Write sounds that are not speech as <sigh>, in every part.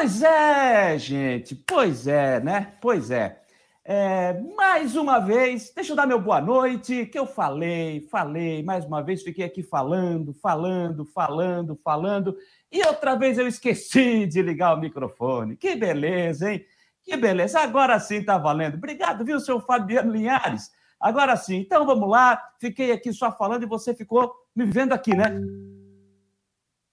Pois é, gente, pois é, né? Pois é. é. Mais uma vez, deixa eu dar meu boa noite, que eu falei, falei, mais uma vez fiquei aqui falando, falando, falando, falando, e outra vez eu esqueci de ligar o microfone. Que beleza, hein? Que beleza, agora sim tá valendo. Obrigado, viu, seu Fabiano Linhares? Agora sim, então vamos lá. Fiquei aqui só falando e você ficou me vendo aqui, né?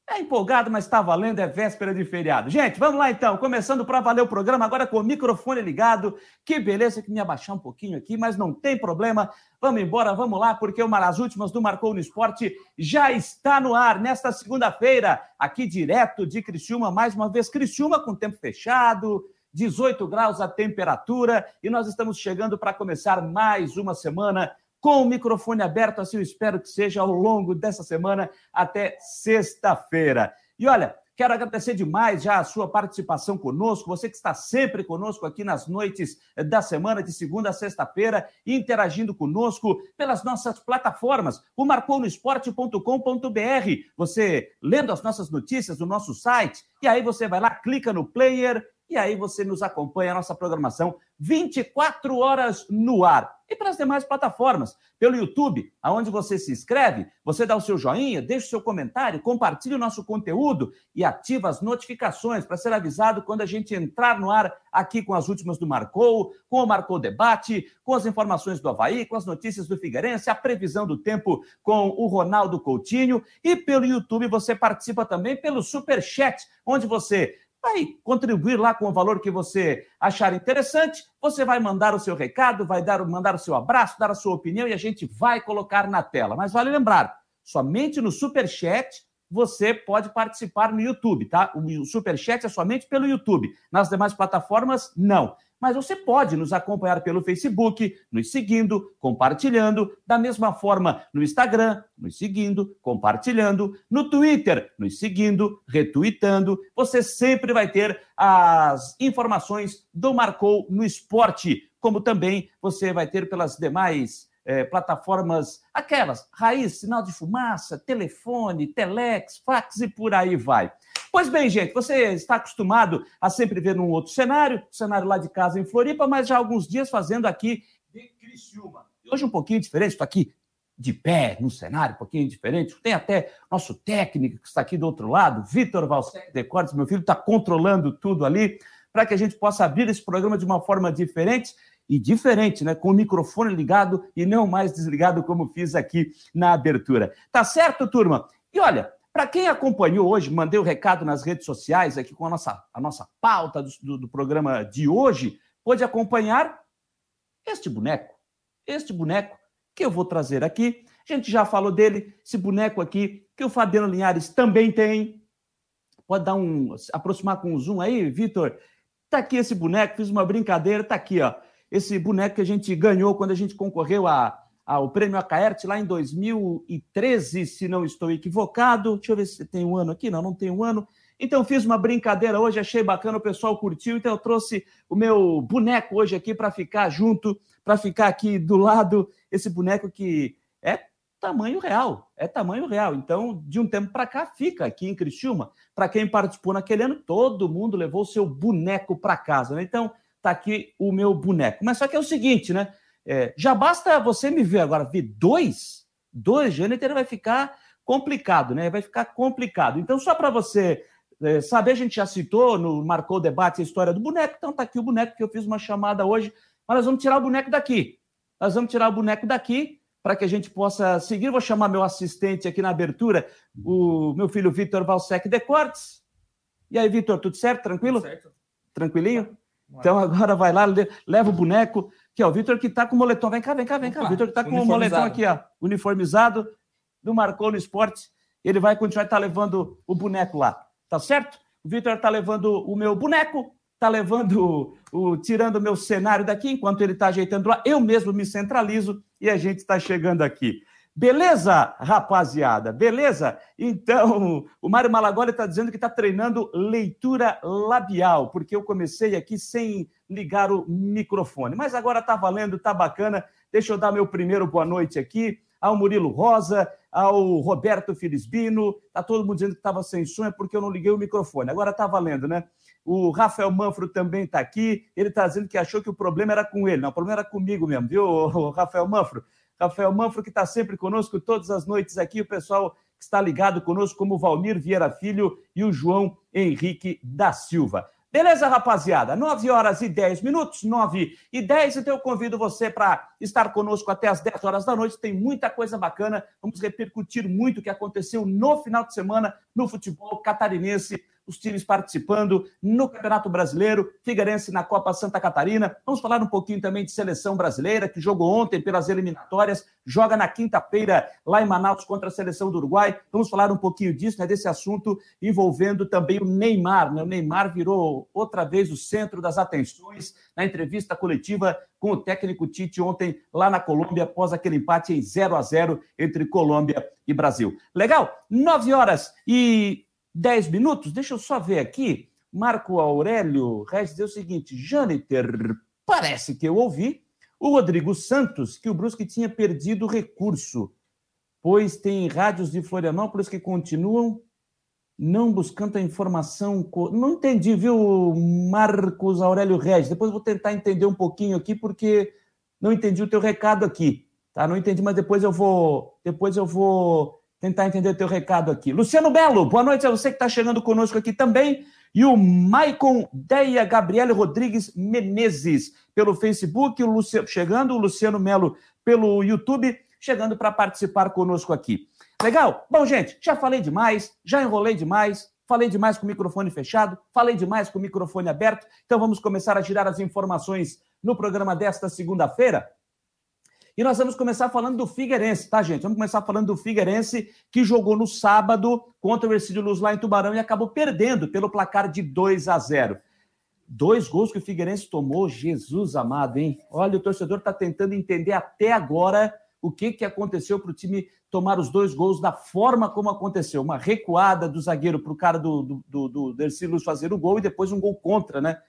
É empolgado, mas está valendo, é véspera de feriado. Gente, vamos lá então, começando para valer o programa agora com o microfone ligado. Que beleza que me abaixar um pouquinho aqui, mas não tem problema. Vamos embora, vamos lá, porque uma das últimas do Marcou no Esporte já está no ar nesta segunda-feira, aqui direto de Criciúma, mais uma vez Criciúma com tempo fechado, 18 graus a temperatura, e nós estamos chegando para começar mais uma semana com o microfone aberto, assim eu espero que seja ao longo dessa semana até sexta-feira. E olha, quero agradecer demais já a sua participação conosco, você que está sempre conosco aqui nas noites da semana, de segunda a sexta-feira, interagindo conosco pelas nossas plataformas, o marconosport.com.br, você lendo as nossas notícias no nosso site, e aí você vai lá, clica no player e aí você nos acompanha a nossa programação 24 horas no ar. E para as demais plataformas, pelo YouTube, aonde você se inscreve, você dá o seu joinha, deixa o seu comentário, compartilha o nosso conteúdo e ativa as notificações para ser avisado quando a gente entrar no ar aqui com as últimas do Marcou, com o Marcou Debate, com as informações do Havaí, com as notícias do Figueirense, a previsão do tempo com o Ronaldo Coutinho e pelo YouTube você participa também pelo Super Chat, onde você vai contribuir lá com o valor que você achar interessante. Você vai mandar o seu recado, vai dar, mandar o seu abraço, dar a sua opinião e a gente vai colocar na tela. Mas vale lembrar, somente no Super Chat você pode participar no YouTube, tá? O Super Chat é somente pelo YouTube. Nas demais plataformas, não mas você pode nos acompanhar pelo Facebook, nos seguindo, compartilhando, da mesma forma no Instagram, nos seguindo, compartilhando, no Twitter, nos seguindo, retweetando. Você sempre vai ter as informações do Marcou no Esporte, como também você vai ter pelas demais é, plataformas, aquelas, raiz, sinal de fumaça, telefone, telex, fax e por aí vai. Pois bem, gente, você está acostumado a sempre ver num outro cenário, cenário lá de casa em Floripa, mas já há alguns dias fazendo aqui de Criciúma. Hoje um pouquinho diferente, estou aqui de pé no cenário, um pouquinho diferente. Tem até nosso técnico que está aqui do outro lado, Vitor Valsec meu filho, está controlando tudo ali, para que a gente possa abrir esse programa de uma forma diferente e diferente, né? Com o microfone ligado e não mais desligado, como fiz aqui na abertura. Tá certo, turma? E olha, para quem acompanhou hoje, mandei o um recado nas redes sociais aqui com a nossa, a nossa pauta do, do, do programa de hoje, pôde acompanhar este boneco. Este boneco que eu vou trazer aqui. A gente já falou dele, esse boneco aqui, que o Fabiano Linhares também tem. Pode dar um. aproximar com o zoom aí, Vitor. Tá aqui esse boneco, fiz uma brincadeira, tá aqui, ó. Esse boneco que a gente ganhou quando a gente concorreu a ao prêmio Acaerte lá em 2013, se não estou equivocado. Deixa eu ver se tem um ano aqui. Não, não tem um ano. Então fiz uma brincadeira hoje, achei bacana, o pessoal curtiu, então eu trouxe o meu boneco hoje aqui para ficar junto, para ficar aqui do lado, esse boneco que é tamanho real, é tamanho real. Então, de um tempo para cá, fica aqui em Criciúma. Para quem participou naquele ano, todo mundo levou o seu boneco para casa, né? Então, tá aqui o meu boneco. Mas só que é o seguinte, né? É, já basta você me ver agora, ver dois, dois Jâniter vai ficar complicado, né? Vai ficar complicado. Então, só para você é, saber, a gente já citou, no marcou o debate a história do boneco, então tá aqui o boneco que eu fiz uma chamada hoje, mas nós vamos tirar o boneco daqui. Nós vamos tirar o boneco daqui para que a gente possa seguir. Vou chamar meu assistente aqui na abertura, o meu filho Vitor Valsec Decortes. E aí, Vitor, tudo certo? Tranquilo? Tudo certo. Tranquilinho? Então agora vai lá, leva o boneco, que é o Vitor que está com o moletom. Vem cá, vem cá, vem cá. O Vitor que está com o moletom aqui, ó, uniformizado, do Marcou no Esporte. Ele vai continuar tá levando o boneco lá, tá certo? O Vitor está levando o meu boneco, está levando o, o tirando o meu cenário daqui, enquanto ele está ajeitando lá, eu mesmo me centralizo e a gente está chegando aqui. Beleza, rapaziada? Beleza? Então, o Mário Malagoli está dizendo que está treinando leitura labial, porque eu comecei aqui sem ligar o microfone. Mas agora está valendo, está bacana. Deixa eu dar meu primeiro boa noite aqui ao Murilo Rosa, ao Roberto Filisbino. Está todo mundo dizendo que estava sem som, é porque eu não liguei o microfone. Agora está valendo, né? O Rafael Manfro também está aqui. Ele está dizendo que achou que o problema era com ele. Não, o problema era comigo mesmo, viu, Rafael Manfro? Rafael Manfro, que está sempre conosco todas as noites aqui. O pessoal que está ligado conosco, como Valmir Vieira Filho e o João Henrique da Silva. Beleza, rapaziada? 9 horas e 10 minutos, 9 e 10. Então eu convido você para estar conosco até as 10 horas da noite. Tem muita coisa bacana. Vamos repercutir muito o que aconteceu no final de semana no futebol catarinense os times participando no Campeonato Brasileiro, Figueirense na Copa Santa Catarina. Vamos falar um pouquinho também de seleção brasileira, que jogou ontem pelas eliminatórias, joga na quinta-feira lá em Manaus contra a seleção do Uruguai. Vamos falar um pouquinho disso, né, desse assunto envolvendo também o Neymar. Né? O Neymar virou outra vez o centro das atenções na entrevista coletiva com o técnico Tite ontem lá na Colômbia, após aquele empate em 0 a 0 entre Colômbia e Brasil. Legal? Nove horas e 10 minutos. Deixa eu só ver aqui. Marco Aurélio Reis diz o seguinte: Jâniter, parece que eu ouvi o Rodrigo Santos que o Brusque tinha perdido o recurso, pois tem rádios de Florianópolis que continuam não buscando a informação. Não entendi, viu, Marcos Aurélio Regis? Depois vou tentar entender um pouquinho aqui, porque não entendi o teu recado aqui. Tá? Não entendi, mas depois eu vou. Depois eu vou tentar entender o teu recado aqui. Luciano Belo, boa noite a você que está chegando conosco aqui também. E o Maicon Deia Gabriele Rodrigues Menezes pelo Facebook, o Luciano, chegando, o Luciano Melo pelo YouTube, chegando para participar conosco aqui. Legal? Bom, gente, já falei demais, já enrolei demais, falei demais com o microfone fechado, falei demais com o microfone aberto, então vamos começar a girar as informações no programa desta segunda-feira. E nós vamos começar falando do Figueirense, tá, gente? Vamos começar falando do Figueirense, que jogou no sábado contra o Ercílio Luz lá em Tubarão e acabou perdendo pelo placar de 2 a 0. Dois gols que o Figueirense tomou, Jesus amado, hein? Olha, o torcedor está tentando entender até agora o que, que aconteceu para o time tomar os dois gols da forma como aconteceu. Uma recuada do zagueiro para o cara do, do, do, do Luz fazer o gol e depois um gol contra, né?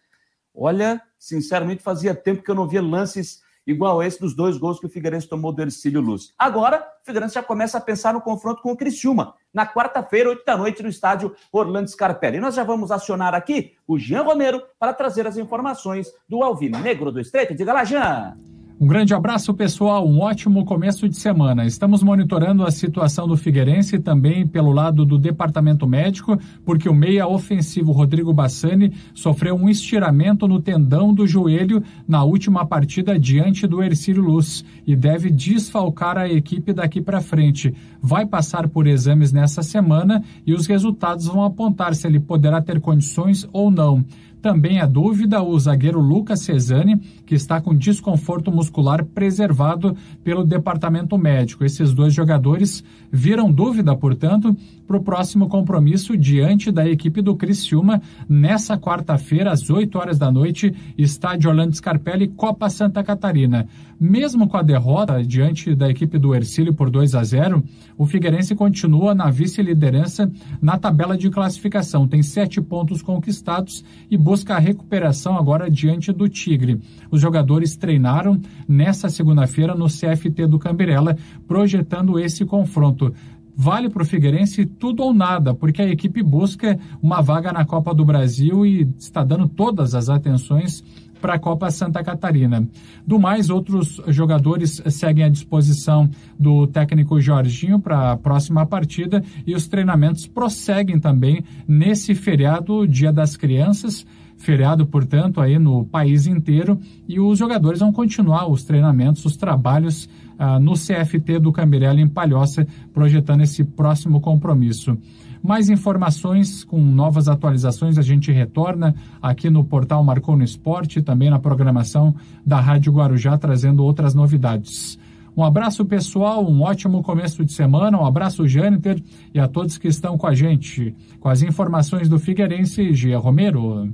Olha, sinceramente, fazia tempo que eu não via lances igual esse dos dois gols que o Figueirense tomou do Ercílio Luz. Agora, o Figueirense já começa a pensar no confronto com o Criciúma, na quarta-feira, oito da noite, no estádio Orlando Scarpelli. E nós já vamos acionar aqui o Jean Romero para trazer as informações do Alvinegro do Estreito. Diga lá, Jean! Um grande abraço, pessoal. Um ótimo começo de semana. Estamos monitorando a situação do Figueirense também pelo lado do departamento médico, porque o meia ofensivo Rodrigo Bassani sofreu um estiramento no tendão do joelho na última partida diante do Ercílio Luz e deve desfalcar a equipe daqui para frente. Vai passar por exames nessa semana e os resultados vão apontar se ele poderá ter condições ou não. Também é dúvida o zagueiro Lucas Cesani, que está com desconforto muscular preservado pelo departamento médico. Esses dois jogadores viram dúvida, portanto, para o próximo compromisso diante da equipe do Criciúma nessa quarta-feira, às 8 horas da noite, estádio Orlando Scarpelli, Copa Santa Catarina. Mesmo com a derrota diante da equipe do Ercílio por 2 a 0, o Figueirense continua na vice-liderança na tabela de classificação. Tem sete pontos conquistados e busca a recuperação agora diante do Tigre. Os jogadores treinaram nessa segunda-feira no CFT do Cambirela, projetando esse confronto vale para o Figueirense tudo ou nada, porque a equipe busca uma vaga na Copa do Brasil e está dando todas as atenções para a Copa Santa Catarina. Do mais, outros jogadores seguem à disposição do técnico Jorginho para a próxima partida e os treinamentos prosseguem também nesse feriado Dia das Crianças. Feriado, portanto, aí no país inteiro, e os jogadores vão continuar os treinamentos, os trabalhos ah, no CFT do Cambirela em Palhoça, projetando esse próximo compromisso. Mais informações com novas atualizações a gente retorna aqui no portal Marcou no Esporte, também na programação da Rádio Guarujá, trazendo outras novidades. Um abraço pessoal, um ótimo começo de semana, um abraço Jâniter e a todos que estão com a gente. Com as informações do Figueirense, Gia Romero.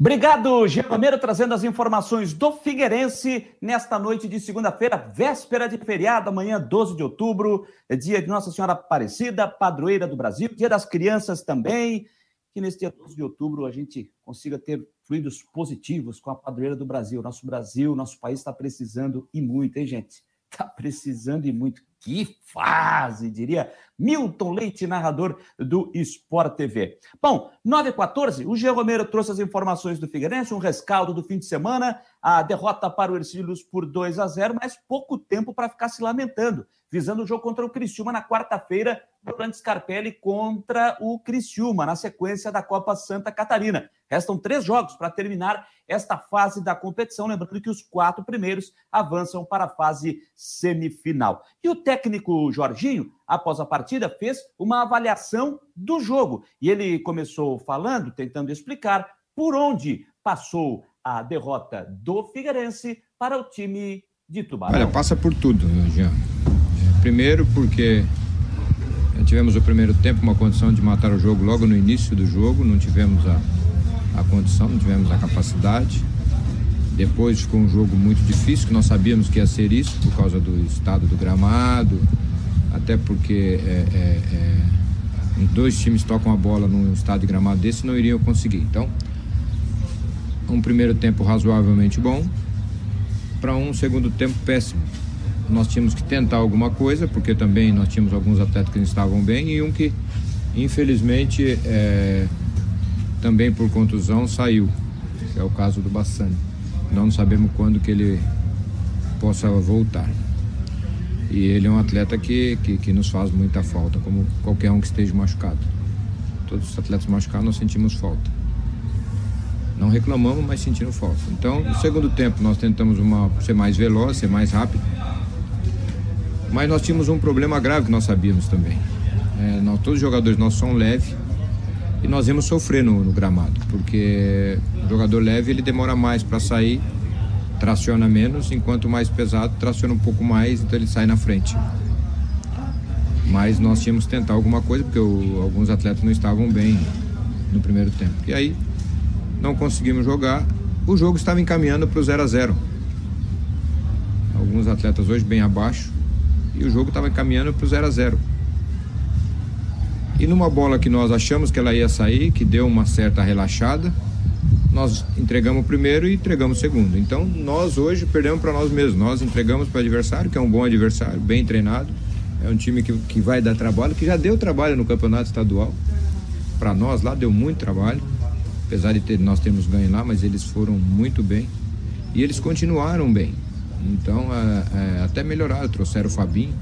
Obrigado, Romero, trazendo as informações do Figueirense nesta noite de segunda-feira, véspera de feriado, amanhã, 12 de outubro, dia de Nossa Senhora Aparecida, padroeira do Brasil, dia das crianças também. Que nesse dia 12 de outubro a gente consiga ter fluidos positivos com a padroeira do Brasil. Nosso Brasil, nosso país está precisando e muito, hein, gente? Tá precisando e muito. Que fase, diria Milton Leite, narrador do Sport TV. Bom, 9 h 14 o G. Romero trouxe as informações do Figueirense, um rescaldo do fim de semana, a derrota para o Ercílios por 2 a 0, mas pouco tempo para ficar se lamentando, visando o jogo contra o Criciúma na quarta-feira, durante Scarpelli contra o Criciúma, na sequência da Copa Santa Catarina. Restam três jogos para terminar esta fase da competição, lembrando que os quatro primeiros avançam para a fase semifinal. E o técnico Jorginho após a partida, fez uma avaliação do jogo. E ele começou falando, tentando explicar por onde passou a derrota do Figueirense para o time de Tubarão. Olha, passa por tudo, Jean. Primeiro porque tivemos o primeiro tempo uma condição de matar o jogo logo no início do jogo, não tivemos a, a condição, não tivemos a capacidade. Depois ficou um jogo muito difícil, que nós sabíamos que ia ser isso por causa do estado do gramado, até porque é, é, é, dois times tocam a bola num estado de gramado desse não iriam conseguir. Então, um primeiro tempo razoavelmente bom para um segundo tempo péssimo. Nós tínhamos que tentar alguma coisa, porque também nós tínhamos alguns atletas que não estavam bem e um que, infelizmente, é, também por contusão saiu, é o caso do Bassani. Nós não sabemos quando que ele possa voltar. E ele é um atleta que, que, que, nos faz muita falta, como qualquer um que esteja machucado. Todos os atletas machucados nós sentimos falta. Não reclamamos, mas sentimos falta. Então, no segundo tempo, nós tentamos uma, ser mais veloz, ser mais rápido. Mas nós tínhamos um problema grave que nós sabíamos também. É, nós, todos os jogadores nossos são leves e nós íamos sofrer no, no gramado, porque o jogador leve ele demora mais para sair traciona menos, enquanto mais pesado traciona um pouco mais, então ele sai na frente. Mas nós tínhamos que tentar alguma coisa, porque o, alguns atletas não estavam bem no primeiro tempo. E aí não conseguimos jogar, o jogo estava encaminhando para o 0 a 0 Alguns atletas hoje bem abaixo, e o jogo estava encaminhando para o 0 a 0 E numa bola que nós achamos que ela ia sair, que deu uma certa relaxada, nós entregamos o primeiro e entregamos o segundo. Então nós hoje perdemos para nós mesmos. Nós entregamos para o adversário, que é um bom adversário, bem treinado. É um time que, que vai dar trabalho, que já deu trabalho no campeonato estadual. Para nós lá deu muito trabalho. Apesar de ter, nós termos ganho lá, mas eles foram muito bem. E eles continuaram bem. Então é, é, até melhoraram, trouxeram o Fabinho,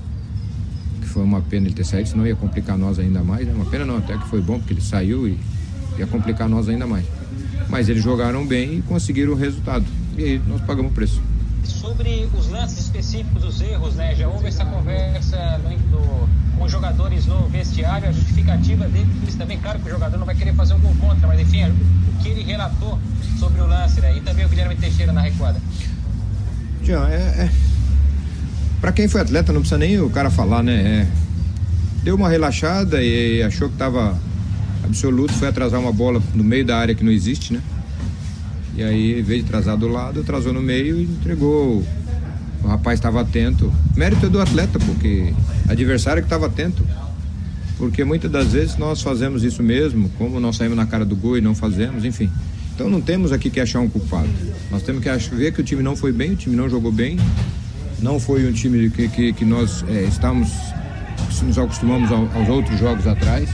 que foi uma pena ele ter saído, senão ia complicar nós ainda mais. Né? Uma pena não, até que foi bom, porque ele saiu e ia complicar nós ainda mais. Mas eles jogaram bem e conseguiram o resultado. E aí nós pagamos o preço. Sobre os lances específicos dos erros, né? Já houve essa conversa no, com os jogadores no vestiário, a justificativa deles também, claro que o jogador não vai querer fazer um gol contra, mas enfim, o que ele relatou sobre o lance, né? E também o Guilherme Teixeira na recuada. Tião, é, é... Para quem foi atleta, não precisa nem o cara falar, né? É... Deu uma relaxada e achou que estava absoluto foi atrasar uma bola no meio da área que não existe, né? E aí, em vez de atrasar do lado, atrasou no meio e entregou. O rapaz estava atento. Mérito é do atleta, porque adversário que estava atento. Porque muitas das vezes nós fazemos isso mesmo, como nós saímos na cara do gol e não fazemos, enfim. Então não temos aqui que achar um culpado. Nós temos que ver que o time não foi bem, o time não jogou bem. Não foi um time que, que, que nós é, estamos, nos acostumamos aos outros jogos atrás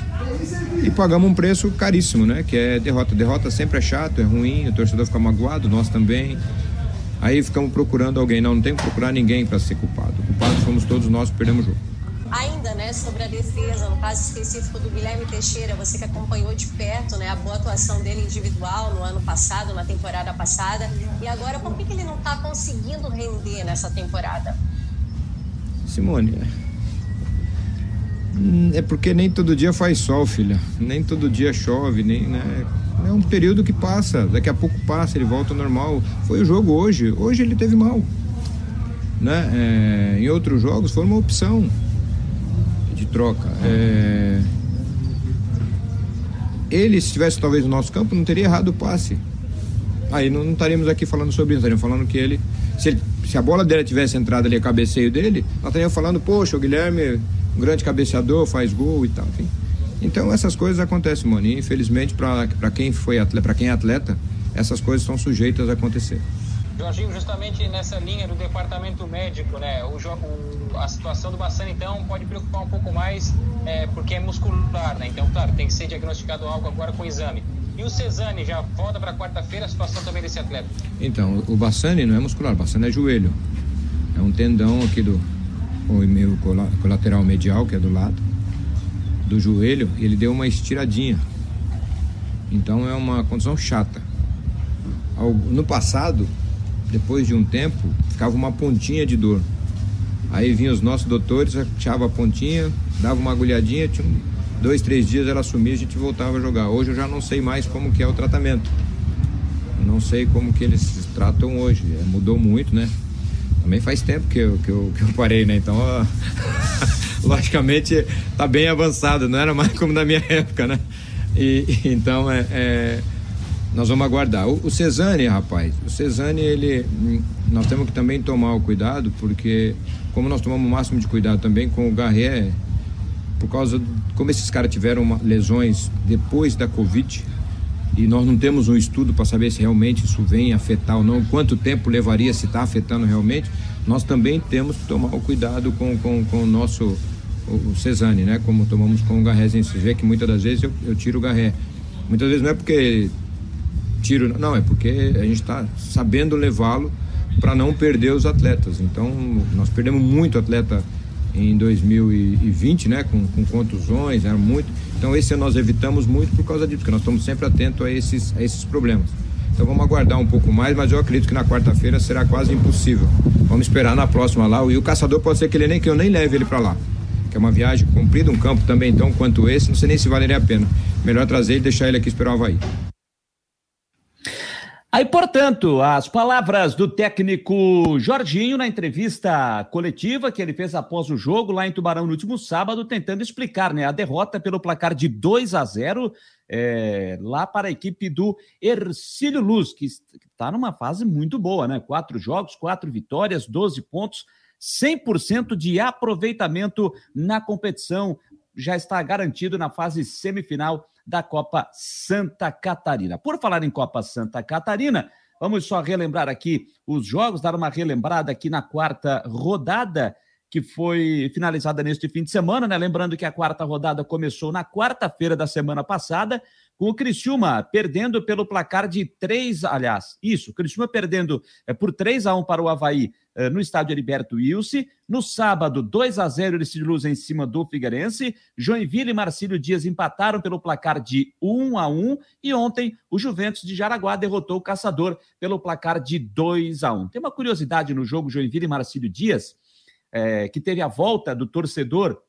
e pagamos um preço caríssimo, né? Que é derrota. Derrota sempre é chato, é ruim, o torcedor fica magoado, nós também. Aí ficamos procurando alguém. Não, não tem que procurar ninguém para ser culpado. Culpados fomos todos nós que perdemos o jogo. Ainda, né, sobre a defesa, no caso específico do Guilherme Teixeira, você que acompanhou de perto, né, a boa atuação dele individual no ano passado, na temporada passada, e agora por que, que ele não está conseguindo render nessa temporada? Simone, é porque nem todo dia faz sol, filha. Nem todo dia chove, nem, né? É um período que passa, daqui a pouco passa, ele volta ao normal. Foi o jogo hoje. Hoje ele teve mal. Né? É, em outros jogos foi uma opção de troca. É... Ele, se estivesse talvez no nosso campo, não teria errado o passe. Aí não, não estaríamos aqui falando sobre isso, estaríamos falando que ele se, ele, se a bola dele tivesse entrado ali a cabeceio dele, nós estaríamos falando, poxa, o Guilherme um grande cabeceador, faz gol e tal. Enfim. Então essas coisas acontecem, Moni. Infelizmente, para quem foi para quem é atleta, essas coisas são sujeitas a acontecer. Jorginho, justamente nessa linha do departamento médico, né? O, o, a situação do Bassani, então, pode preocupar um pouco mais, é, porque é muscular, né? Então, claro, tem que ser diagnosticado algo agora com exame. E o Cesani já volta para quarta-feira, a situação também desse atleta? Então, o Bassani não é muscular, o Bassani é joelho. É um tendão aqui do meu colateral medial, que é do lado do joelho, ele deu uma estiradinha. Então é uma condição chata. No passado, depois de um tempo, ficava uma pontinha de dor. Aí vinham os nossos doutores, achava a pontinha, dava uma agulhadinha, tinha dois, três dias ela sumia e a gente voltava a jogar. Hoje eu já não sei mais como que é o tratamento. Não sei como que eles tratam hoje. É, mudou muito, né? Também faz tempo que eu, que eu, que eu parei, né? Então, ó, <laughs> logicamente, tá bem avançado. Não era mais como na minha <laughs> época, né? E, então, é, é nós vamos aguardar. O, o rapaz, o Cesane, ele. Nós temos que também tomar o cuidado, porque, como nós tomamos o máximo de cuidado também com o Garré, por causa. Como esses caras tiveram uma, lesões depois da Covid, e nós não temos um estudo para saber se realmente isso vem afetar ou não, quanto tempo levaria se está afetando realmente, nós também temos que tomar o cuidado com, com, com o nosso o Cesane, né? Como tomamos com o Garré. Você vê que muitas das vezes eu, eu tiro o Garré. Muitas vezes não é porque tiro, não, é porque a gente está sabendo levá-lo para não perder os atletas. Então, nós perdemos muito atleta em 2020, né, com, com contusões, era muito. Então, esse nós evitamos muito por causa disso, porque nós estamos sempre atentos a esses, a esses problemas. Então, vamos aguardar um pouco mais, mas eu acredito que na quarta-feira será quase impossível. Vamos esperar na próxima lá. E o caçador pode ser que ele nem que eu nem leve ele para lá. Que é uma viagem comprida, um campo também tão quanto esse, não sei nem se valeria a pena. Melhor trazer e deixar ele aqui esperar o Havaí. Aí, portanto, as palavras do técnico Jorginho na entrevista coletiva que ele fez após o jogo lá em Tubarão no último sábado, tentando explicar né, a derrota pelo placar de 2 a 0 é, lá para a equipe do Ercílio Luz, que está numa fase muito boa, né? Quatro jogos, quatro vitórias, 12 pontos, 100% de aproveitamento na competição, já está garantido na fase semifinal da Copa Santa Catarina. Por falar em Copa Santa Catarina, vamos só relembrar aqui os jogos, dar uma relembrada aqui na quarta rodada que foi finalizada neste fim de semana, né? Lembrando que a quarta rodada começou na quarta-feira da semana passada, com o Criciúma perdendo pelo placar de 3, aliás, isso, o Criciúma perdendo é, por 3 a 1 para o Havaí no estádio Heriberto Wilson. No sábado, 2 a 0 de Luz em cima do Figueirense. Joinville e Marcílio Dias empataram pelo placar de 1 a 1 e ontem o Juventus de Jaraguá derrotou o Caçador pelo placar de 2 a 1. Tem uma curiosidade no jogo Joinville e Marcílio Dias, é, que teve a volta do torcedor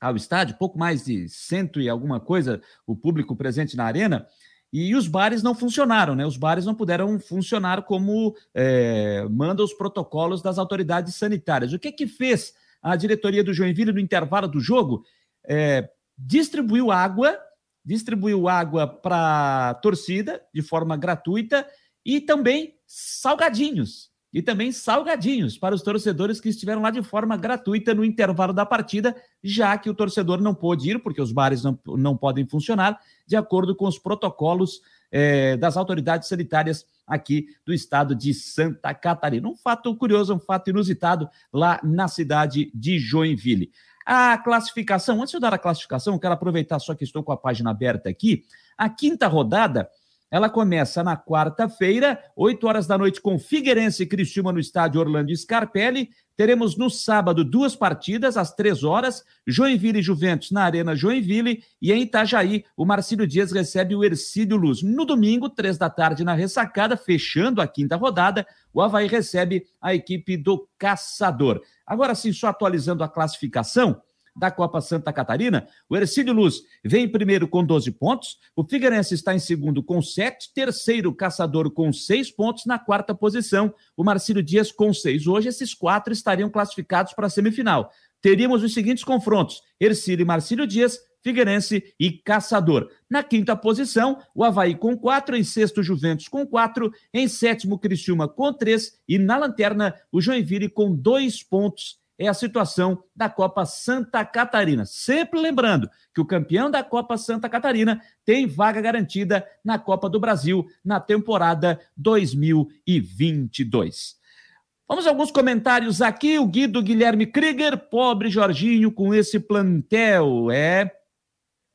ao estádio, pouco mais de cento e alguma coisa o público presente na arena. E os bares não funcionaram, né? Os bares não puderam funcionar como é, manda os protocolos das autoridades sanitárias. O que que fez a diretoria do Joinville no intervalo do jogo? É, distribuiu água, distribuiu água para a torcida de forma gratuita e também salgadinhos e também salgadinhos para os torcedores que estiveram lá de forma gratuita no intervalo da partida, já que o torcedor não pôde ir, porque os bares não, não podem funcionar, de acordo com os protocolos eh, das autoridades sanitárias aqui do estado de Santa Catarina. Um fato curioso, um fato inusitado lá na cidade de Joinville. A classificação, antes de eu dar a classificação, quero aproveitar só que estou com a página aberta aqui. A quinta rodada ela começa na quarta-feira, 8 horas da noite, com Figueirense e Criciúma no estádio Orlando Scarpelli. Teremos no sábado duas partidas, às três horas, Joinville e Juventus na Arena Joinville. E em Itajaí, o Marcílio Dias recebe o Ercílio Luz. No domingo, três da tarde, na ressacada, fechando a quinta rodada, o Havaí recebe a equipe do Caçador. Agora sim, só atualizando a classificação da Copa Santa Catarina. O Ercílio Luz vem em primeiro com 12 pontos, o Figueirense está em segundo com 7, terceiro Caçador com 6 pontos, na quarta posição o Marcílio Dias com 6. Hoje esses quatro estariam classificados para a semifinal. Teríamos os seguintes confrontos: Ercílio e Marcílio Dias, Figueirense e Caçador. Na quinta posição, o Havaí com quatro, em sexto, Juventus com quatro, em sétimo, Criciúma com três e na lanterna, o Joinville com dois pontos é a situação da Copa Santa Catarina. Sempre lembrando que o campeão da Copa Santa Catarina tem vaga garantida na Copa do Brasil na temporada 2022. Vamos a alguns comentários aqui. O Guido Guilherme Krieger, pobre Jorginho com esse plantel. É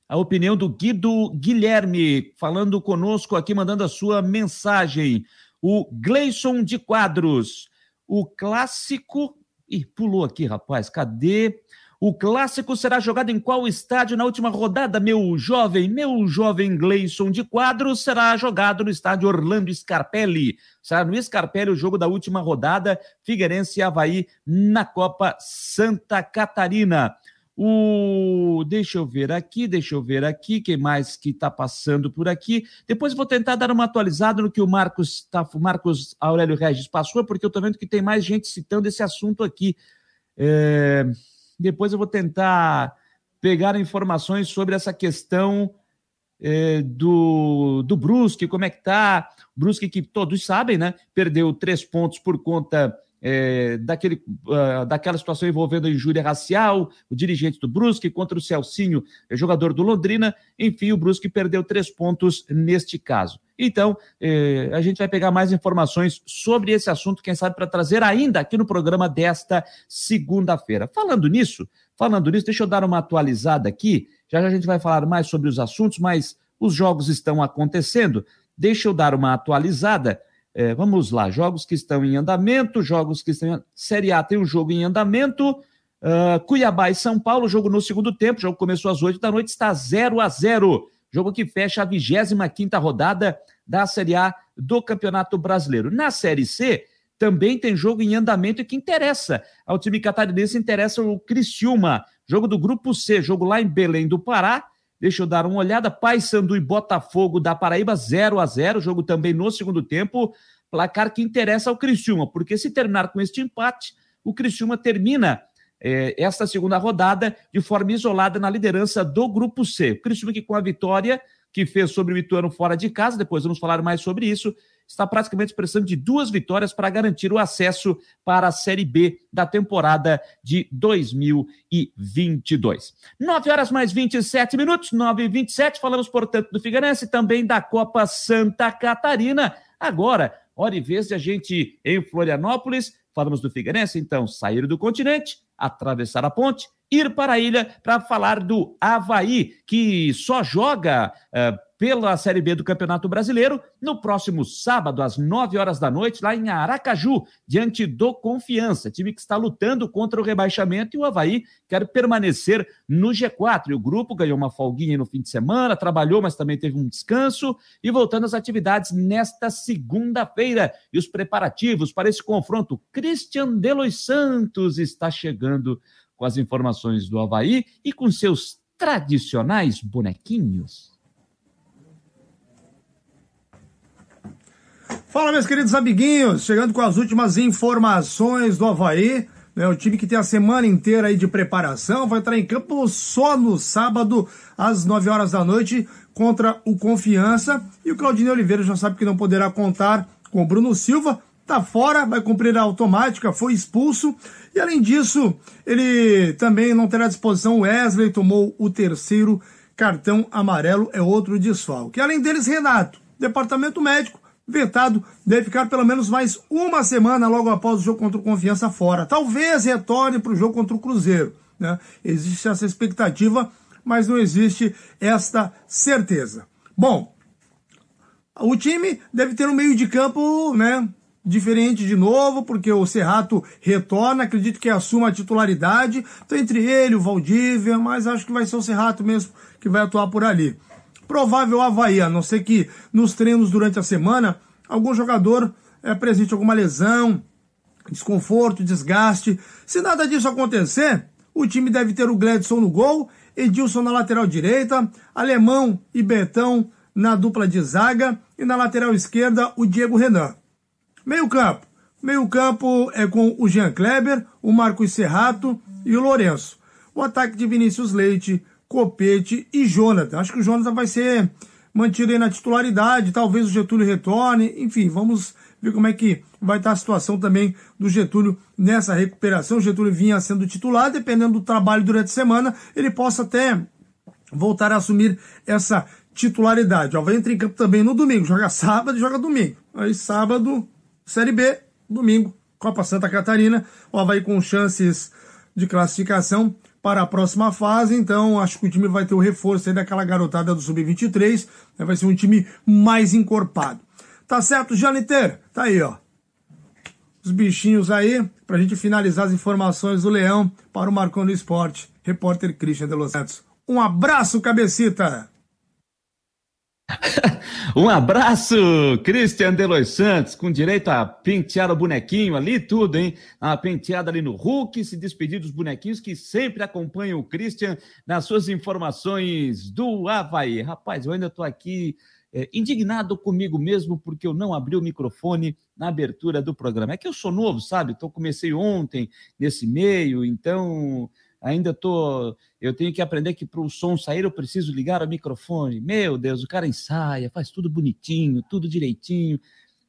a opinião do Guido Guilherme, falando conosco aqui, mandando a sua mensagem. O Gleison de Quadros, o clássico. Ih, pulou aqui, rapaz, cadê? O clássico será jogado em qual estádio na última rodada, meu jovem? Meu jovem Gleison de Quadros será jogado no estádio Orlando Scarpelli. Será no Scarpelli o jogo da última rodada, Figueirense e Havaí na Copa Santa Catarina. O deixa eu ver aqui, deixa eu ver aqui, quem mais que está passando por aqui. Depois vou tentar dar uma atualizada no que o Marcos tá, Marcos Aurélio Regis passou, porque eu estou vendo que tem mais gente citando esse assunto aqui. É... Depois eu vou tentar pegar informações sobre essa questão é, do, do Brusque, como é que tá. Brusque, que todos sabem, né? Perdeu três pontos por conta é, daquele, uh, daquela situação envolvendo a injúria racial, o dirigente do Brusque contra o Celcinho, jogador do Londrina. Enfim, o Brusque perdeu três pontos neste caso. Então, eh, a gente vai pegar mais informações sobre esse assunto, quem sabe, para trazer ainda aqui no programa desta segunda-feira. Falando nisso, falando nisso, deixa eu dar uma atualizada aqui. Já já a gente vai falar mais sobre os assuntos, mas os jogos estão acontecendo. Deixa eu dar uma atualizada. Eh, vamos lá, jogos que estão em andamento, jogos que estão em... Série A tem um jogo em andamento. Uh, Cuiabá e São Paulo, jogo no segundo tempo, jogo começou às 8 da noite, está 0 a 0 jogo que fecha a 25 rodada da Série A do Campeonato Brasileiro. Na Série C, também tem jogo em andamento e que interessa ao time catarinense, interessa o Criciúma, jogo do Grupo C, jogo lá em Belém do Pará, Deixa eu dar uma olhada. Paysandu e Botafogo da Paraíba 0 a 0 jogo também no segundo tempo. Placar que interessa ao Criciúma, porque se terminar com este empate, o Criciúma termina é, esta segunda rodada de forma isolada na liderança do Grupo C. O Criciúma que com a vitória que fez sobre o Ituano fora de casa, depois vamos falar mais sobre isso, está praticamente precisando de duas vitórias para garantir o acesso para a Série B da temporada de 2022. 9 horas mais 27 minutos, 9 e 27, falamos, portanto, do Figueirense, também da Copa Santa Catarina. Agora, hora e vez de a gente em Florianópolis, falamos do Figueirense, então, sair do continente, atravessar a ponte, ir para a ilha para falar do Havaí, que só joga uh, pela Série B do Campeonato Brasileiro no próximo sábado, às 9 horas da noite, lá em Aracaju, diante do Confiança, time que está lutando contra o rebaixamento e o Havaí quer permanecer no G4. E o grupo ganhou uma folguinha no fim de semana, trabalhou, mas também teve um descanso e voltando às atividades nesta segunda-feira. E os preparativos para esse confronto, Christian Delois Santos está chegando com as informações do Havaí e com seus tradicionais bonequinhos. Fala, meus queridos amiguinhos, chegando com as últimas informações do Havaí. Né, o time que tem a semana inteira aí de preparação vai entrar em campo só no sábado, às 9 horas da noite, contra o Confiança. E o Claudinei Oliveira já sabe que não poderá contar com o Bruno Silva. Tá fora, vai cumprir a automática, foi expulso. E além disso, ele também não terá disposição. Wesley tomou o terceiro cartão amarelo, é outro desfalque. Além deles, Renato, departamento médico vetado, deve ficar pelo menos mais uma semana logo após o jogo contra o Confiança fora. Talvez retorne para o jogo contra o Cruzeiro. Né? Existe essa expectativa, mas não existe esta certeza. Bom, o time deve ter um meio de campo né, diferente de novo, porque o Serrato retorna, acredito que assuma a titularidade. Então, entre ele, o Valdívia, mas acho que vai ser o Serrato mesmo que vai atuar por ali provável Havaí, a não ser que nos treinos durante a semana algum jogador é, presente alguma lesão, desconforto, desgaste. Se nada disso acontecer, o time deve ter o Gladson no gol, Edilson na lateral direita, Alemão e Betão na dupla de zaga e na lateral esquerda o Diego Renan. Meio campo. Meio campo é com o Jean Kleber, o Marcos Serrato e o Lourenço. O ataque de Vinícius Leite, Copete e Jonathan. Acho que o Jonathan vai ser mantido aí na titularidade, talvez o Getúlio retorne, enfim, vamos ver como é que vai estar a situação também do Getúlio nessa recuperação. O Getúlio vinha sendo titular, dependendo do trabalho durante a semana, ele possa até voltar a assumir essa titularidade. Ó, vai entrar em campo também no domingo, joga sábado e joga domingo. Aí sábado, Série B, domingo, Copa Santa Catarina. O Havaí com chances de classificação para a próxima fase, então acho que o time vai ter o reforço aí daquela garotada do Sub-23, né? vai ser um time mais encorpado. Tá certo, Janiter? Tá aí, ó. Os bichinhos aí, pra gente finalizar as informações do Leão para o Marcão do Esporte, repórter Christian de Los Santos. Um abraço, cabecita! <laughs> um abraço, Christian Delois Santos, com direito a pentear o bonequinho ali, tudo, hein? A penteada ali no Hulk, se despedir dos bonequinhos que sempre acompanham o Christian nas suas informações do Havaí. Rapaz, eu ainda tô aqui é, indignado comigo mesmo porque eu não abri o microfone na abertura do programa. É que eu sou novo, sabe? Então, comecei ontem nesse meio, então ainda tô, eu tenho que aprender que para o som sair eu preciso ligar o microfone. Meu Deus, o cara ensaia, faz tudo bonitinho, tudo direitinho,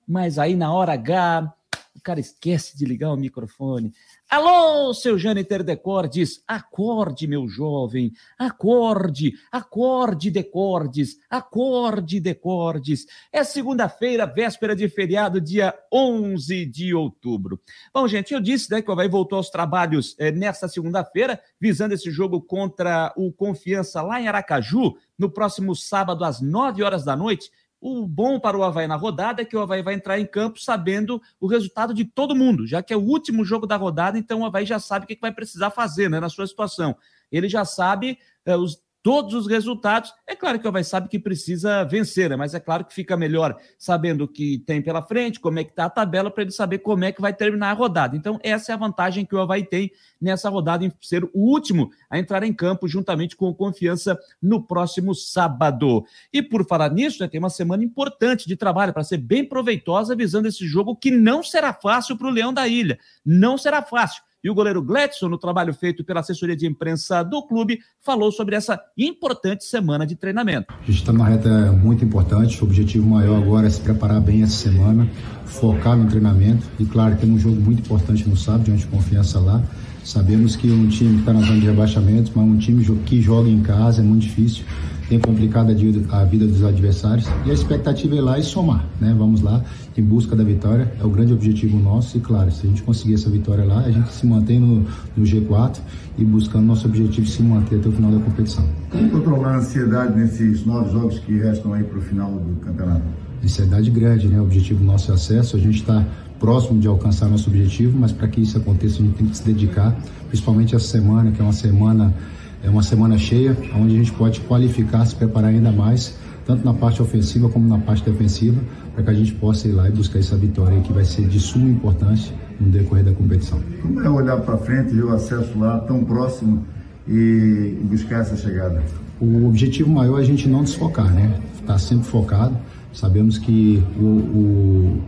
mas aí na hora H o cara esquece de ligar o microfone. Alô, seu Jâniter Decordes, acorde, meu jovem, acorde, acorde, Decordes, acorde, Decordes. É segunda-feira, véspera de feriado, dia 11 de outubro. Bom, gente, eu disse né, que o Havaí voltou aos trabalhos é, nesta segunda-feira, visando esse jogo contra o Confiança lá em Aracaju, no próximo sábado, às 9 horas da noite. O bom para o Havaí na rodada é que o Havaí vai entrar em campo sabendo o resultado de todo mundo, já que é o último jogo da rodada, então o Havaí já sabe o que vai precisar fazer né, na sua situação. Ele já sabe eh, os todos os resultados. É claro que o Havaí sabe que precisa vencer, né? mas é claro que fica melhor sabendo o que tem pela frente, como é que está a tabela, para ele saber como é que vai terminar a rodada. Então, essa é a vantagem que o Havaí tem nessa rodada, em ser o último a entrar em campo, juntamente com o Confiança, no próximo sábado. E por falar nisso, né, tem uma semana importante de trabalho para ser bem proveitosa, visando esse jogo que não será fácil para o Leão da Ilha. Não será fácil. E o goleiro Gledson, no trabalho feito pela assessoria de imprensa do clube, falou sobre essa importante semana de treinamento. A gente está numa reta muito importante. O objetivo maior agora é se preparar bem essa semana, focar no treinamento. E claro, tem um jogo muito importante no sábado, diante de confiança lá. Sabemos que um time que está na zona de rebaixamento, mas um time que joga em casa é muito difícil tem complicado a vida dos adversários e a expectativa é ir lá e somar, né? Vamos lá em busca da vitória, é o grande objetivo nosso e claro, se a gente conseguir essa vitória lá, a gente se mantém no, no G4 e buscando nosso objetivo se manter até o final da competição. Como controlar a ansiedade nesses nove jogos que restam aí para o final do campeonato? Ansiedade grande, né? O objetivo nosso é acesso, a gente está próximo de alcançar nosso objetivo, mas para que isso aconteça a gente tem que se dedicar, principalmente essa semana, que é uma semana é uma semana cheia, onde a gente pode qualificar, se preparar ainda mais, tanto na parte ofensiva como na parte defensiva, para que a gente possa ir lá e buscar essa vitória que vai ser de suma importância no decorrer da competição. Como é olhar para frente e ver o acesso lá tão próximo e buscar essa chegada? O objetivo maior é a gente não desfocar, né? Estar tá sempre focado. Sabemos que o, o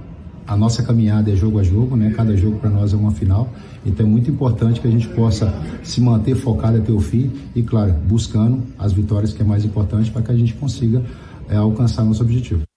a nossa caminhada é jogo a jogo, né? Cada jogo para nós é uma final. Então é muito importante que a gente possa se manter focado até o fim e, claro, buscando as vitórias que é mais importante para que a gente consiga é, alcançar nosso objetivo.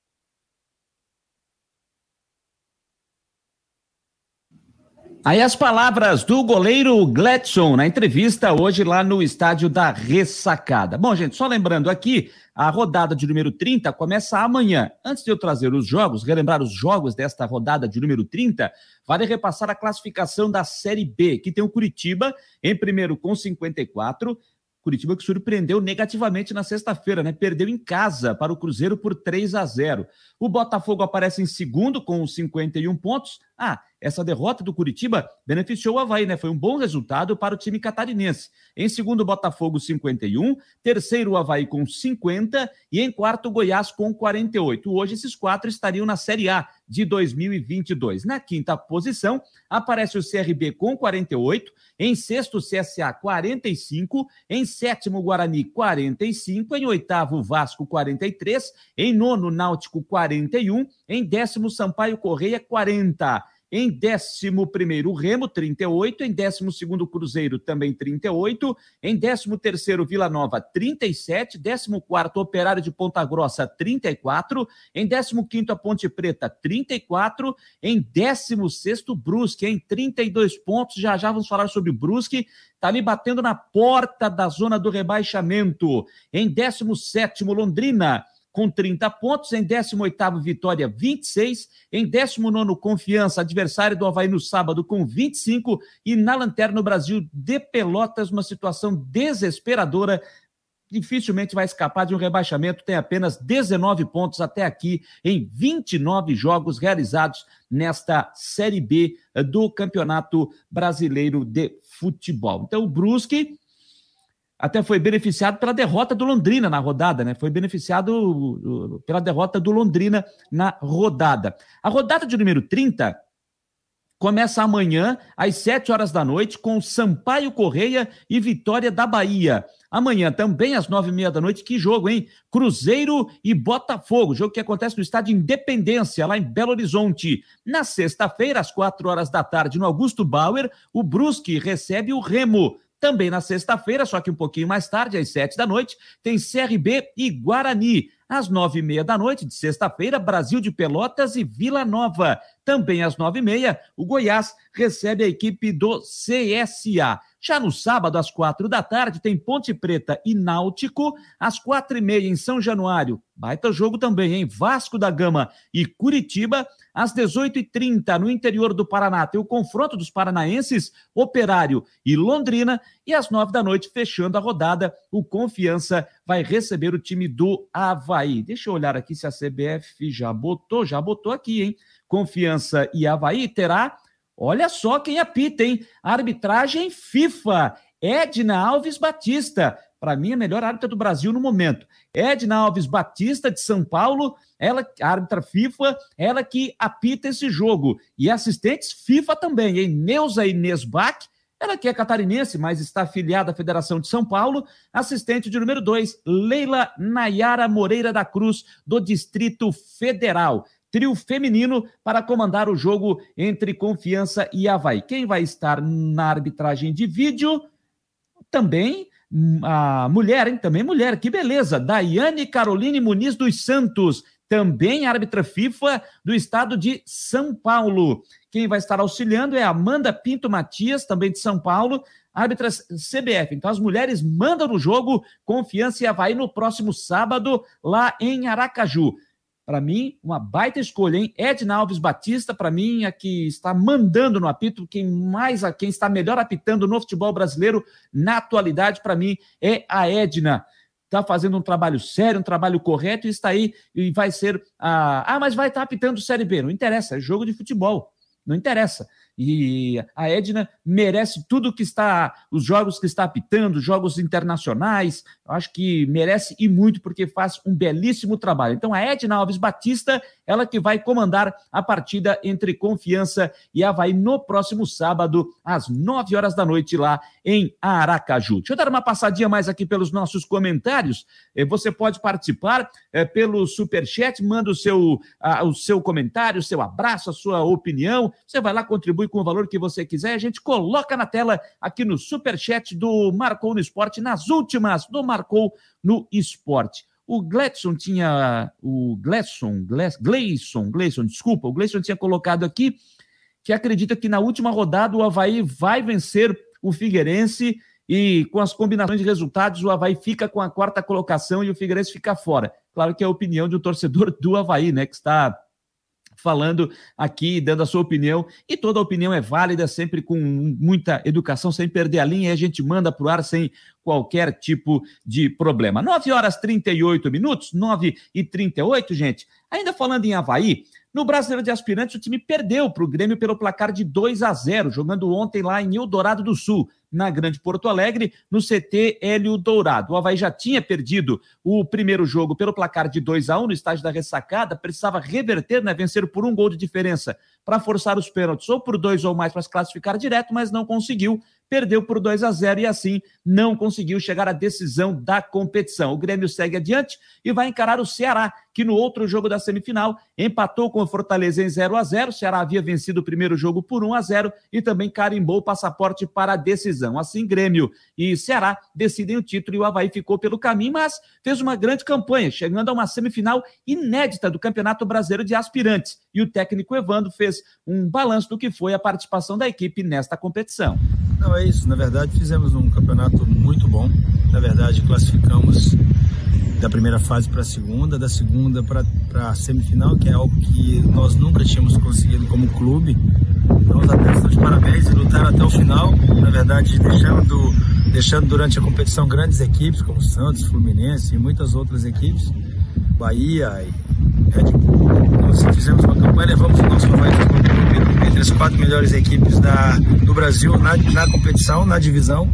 Aí as palavras do goleiro Gladson na entrevista hoje lá no estádio da Ressacada. Bom, gente, só lembrando aqui, a rodada de número 30 começa amanhã. Antes de eu trazer os jogos, relembrar os jogos desta rodada de número 30, vale repassar a classificação da Série B, que tem o Curitiba em primeiro com 54, Curitiba que surpreendeu negativamente na sexta-feira, né? Perdeu em casa para o Cruzeiro por 3 a 0. O Botafogo aparece em segundo com 51 pontos. Ah, essa derrota do Curitiba beneficiou o Havaí, né? Foi um bom resultado para o time catarinense. Em segundo, Botafogo, 51. Terceiro, o Havaí com 50. E em quarto, Goiás com 48. Hoje, esses quatro estariam na Série A de 2022. Na quinta posição, aparece o CRB com 48. Em sexto, CSA, 45. Em sétimo, Guarani, 45. Em oitavo, Vasco, 43. Em nono, Náutico, 41. Em décimo, Sampaio Correia, 40. Em 11 o Remo, 38. Em 12 Cruzeiro, também 38. Em 13 Vila Nova, 37. 14 Operário de Ponta Grossa, 34. Em 15 a Ponte Preta, 34. Em 16 Brusque, em 32 pontos. Já já vamos falar sobre Brusque. Está ali batendo na porta da zona do rebaixamento. Em 17 Londrina com 30 pontos, em 18º Vitória 26, em 19º Confiança, adversário do Havaí no sábado com 25 e na Lanterna no Brasil de Pelotas, uma situação desesperadora, dificilmente vai escapar de um rebaixamento, tem apenas 19 pontos até aqui em 29 jogos realizados nesta Série B do Campeonato Brasileiro de Futebol. Então o Brusque até foi beneficiado pela derrota do Londrina na rodada, né? Foi beneficiado pela derrota do Londrina na rodada. A rodada de número 30 começa amanhã, às 7 horas da noite, com Sampaio Correia e Vitória da Bahia. Amanhã, também às nove e meia da noite, que jogo, hein? Cruzeiro e Botafogo, jogo que acontece no estádio Independência, lá em Belo Horizonte. Na sexta-feira, às quatro horas da tarde, no Augusto Bauer, o Brusque recebe o Remo. Também na sexta-feira, só que um pouquinho mais tarde, às sete da noite, tem CRB e Guarani. Às nove e meia da noite de sexta-feira, Brasil de Pelotas e Vila Nova. Também às nove e meia, o Goiás recebe a equipe do CSA. Já no sábado, às quatro da tarde, tem Ponte Preta e Náutico. Às quatro e meia, em São Januário, baita jogo também, hein? Vasco da Gama e Curitiba. Às 18h30, no interior do Paraná, tem o confronto dos paranaenses, Operário e Londrina. E às nove da noite, fechando a rodada, o Confiança vai receber o time do Havaí. Deixa eu olhar aqui se a CBF já botou, já botou aqui, hein? Confiança e Havaí terá Olha só quem apita, hein? Arbitragem FIFA. Edna Alves Batista. Para mim, a melhor árbitra do Brasil no momento. Edna Alves Batista, de São Paulo, ela, árbitra FIFA, ela que apita esse jogo. E assistentes FIFA também, hein? Neuza Inês Bach, ela que é catarinense, mas está afiliada à Federação de São Paulo. Assistente de número 2, Leila Nayara Moreira da Cruz, do Distrito Federal trio feminino para comandar o jogo entre Confiança e Havaí. Quem vai estar na arbitragem de vídeo? Também a mulher, hein? Também mulher, que beleza! Daiane Caroline Muniz dos Santos, também árbitra FIFA do estado de São Paulo. Quem vai estar auxiliando é Amanda Pinto Matias, também de São Paulo, árbitra CBF. Então as mulheres mandam no jogo Confiança e Havaí no próximo sábado, lá em Aracaju. Para mim, uma baita escolha, hein? Edna Alves Batista, para mim, a que está mandando no apito, quem mais, quem está melhor apitando no futebol brasileiro na atualidade, para mim, é a Edna. Está fazendo um trabalho sério, um trabalho correto e está aí e vai ser. Ah, ah mas vai estar apitando Série B. Não interessa, é jogo de futebol. Não interessa. E a Edna merece tudo que está, os jogos que está apitando, jogos internacionais, eu acho que merece e muito, porque faz um belíssimo trabalho. Então, a Edna Alves Batista, ela que vai comandar a partida entre Confiança e Havaí no próximo sábado, às nove horas da noite, lá em Aracaju. Deixa eu dar uma passadinha mais aqui pelos nossos comentários. Eh, você pode participar é, pelo Superchat, manda o seu, o seu comentário, o seu abraço, a sua opinião. Você vai lá, contribui com o valor que você quiser. A gente coloca na tela aqui no Superchat do Marcou no Esporte, nas últimas do Marcou no Esporte. O Gledson tinha. O Gleison, Gleison, Gleison, desculpa, o Gleison tinha colocado aqui que acredita que na última rodada o Havaí vai vencer o Figueirense e com as combinações de resultados o Havaí fica com a quarta colocação e o Figueirense fica fora. Claro que é a opinião de um torcedor do Havaí, né, que está falando aqui, dando a sua opinião, e toda opinião é válida, sempre com muita educação, sem perder a linha, e a gente manda para o ar sem qualquer tipo de problema. 9 horas 38 minutos, 9 e 38, gente. Ainda falando em Havaí, no Brasileiro de Aspirantes, o time perdeu para o Grêmio pelo placar de 2 a 0, jogando ontem lá em Eldorado do Sul na Grande Porto Alegre, no CT Hélio Dourado. O Havaí já tinha perdido o primeiro jogo pelo placar de 2 a 1 no estádio da ressacada, precisava reverter, né, vencer por um gol de diferença para forçar os pênaltis, ou por dois ou mais para se classificar direto, mas não conseguiu. Perdeu por 2 a 0 e assim não conseguiu chegar à decisão da competição. O Grêmio segue adiante e vai encarar o Ceará, que no outro jogo da semifinal empatou com o Fortaleza em 0 a 0. O Ceará havia vencido o primeiro jogo por 1 a 0 e também carimbou o passaporte para a decisão. Assim, Grêmio e Ceará decidem o título e o Havaí ficou pelo caminho, mas fez uma grande campanha, chegando a uma semifinal inédita do Campeonato Brasileiro de Aspirantes. E o técnico Evandro fez um balanço do que foi a participação da equipe nesta competição. Não, é isso. Na verdade, fizemos um campeonato muito bom. Na verdade, classificamos da primeira fase para a segunda, da segunda para a semifinal, que é algo que nós nunca tínhamos conseguido como clube. Então, os atletas estão de parabéns e lutaram até o final, na verdade, deixando, deixando durante a competição grandes equipes, como Santos, Fluminense e muitas outras equipes, Bahia e Red Bull. Nós fizemos uma campanha, levamos o nosso Havaí entre as quatro melhores equipes da, do Brasil na, na competição, na divisão,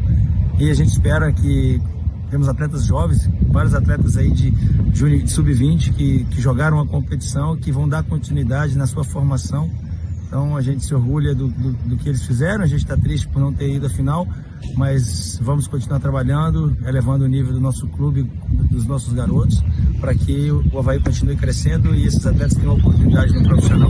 e a gente espera que temos atletas jovens, vários atletas aí de, de sub-20 que, que jogaram a competição, que vão dar continuidade na sua formação. Então a gente se orgulha do, do, do que eles fizeram, a gente está triste por não ter ido à final, mas vamos continuar trabalhando, elevando o nível do nosso clube, dos nossos garotos, para que o Havaí continue crescendo e esses atletas tenham oportunidade no profissional.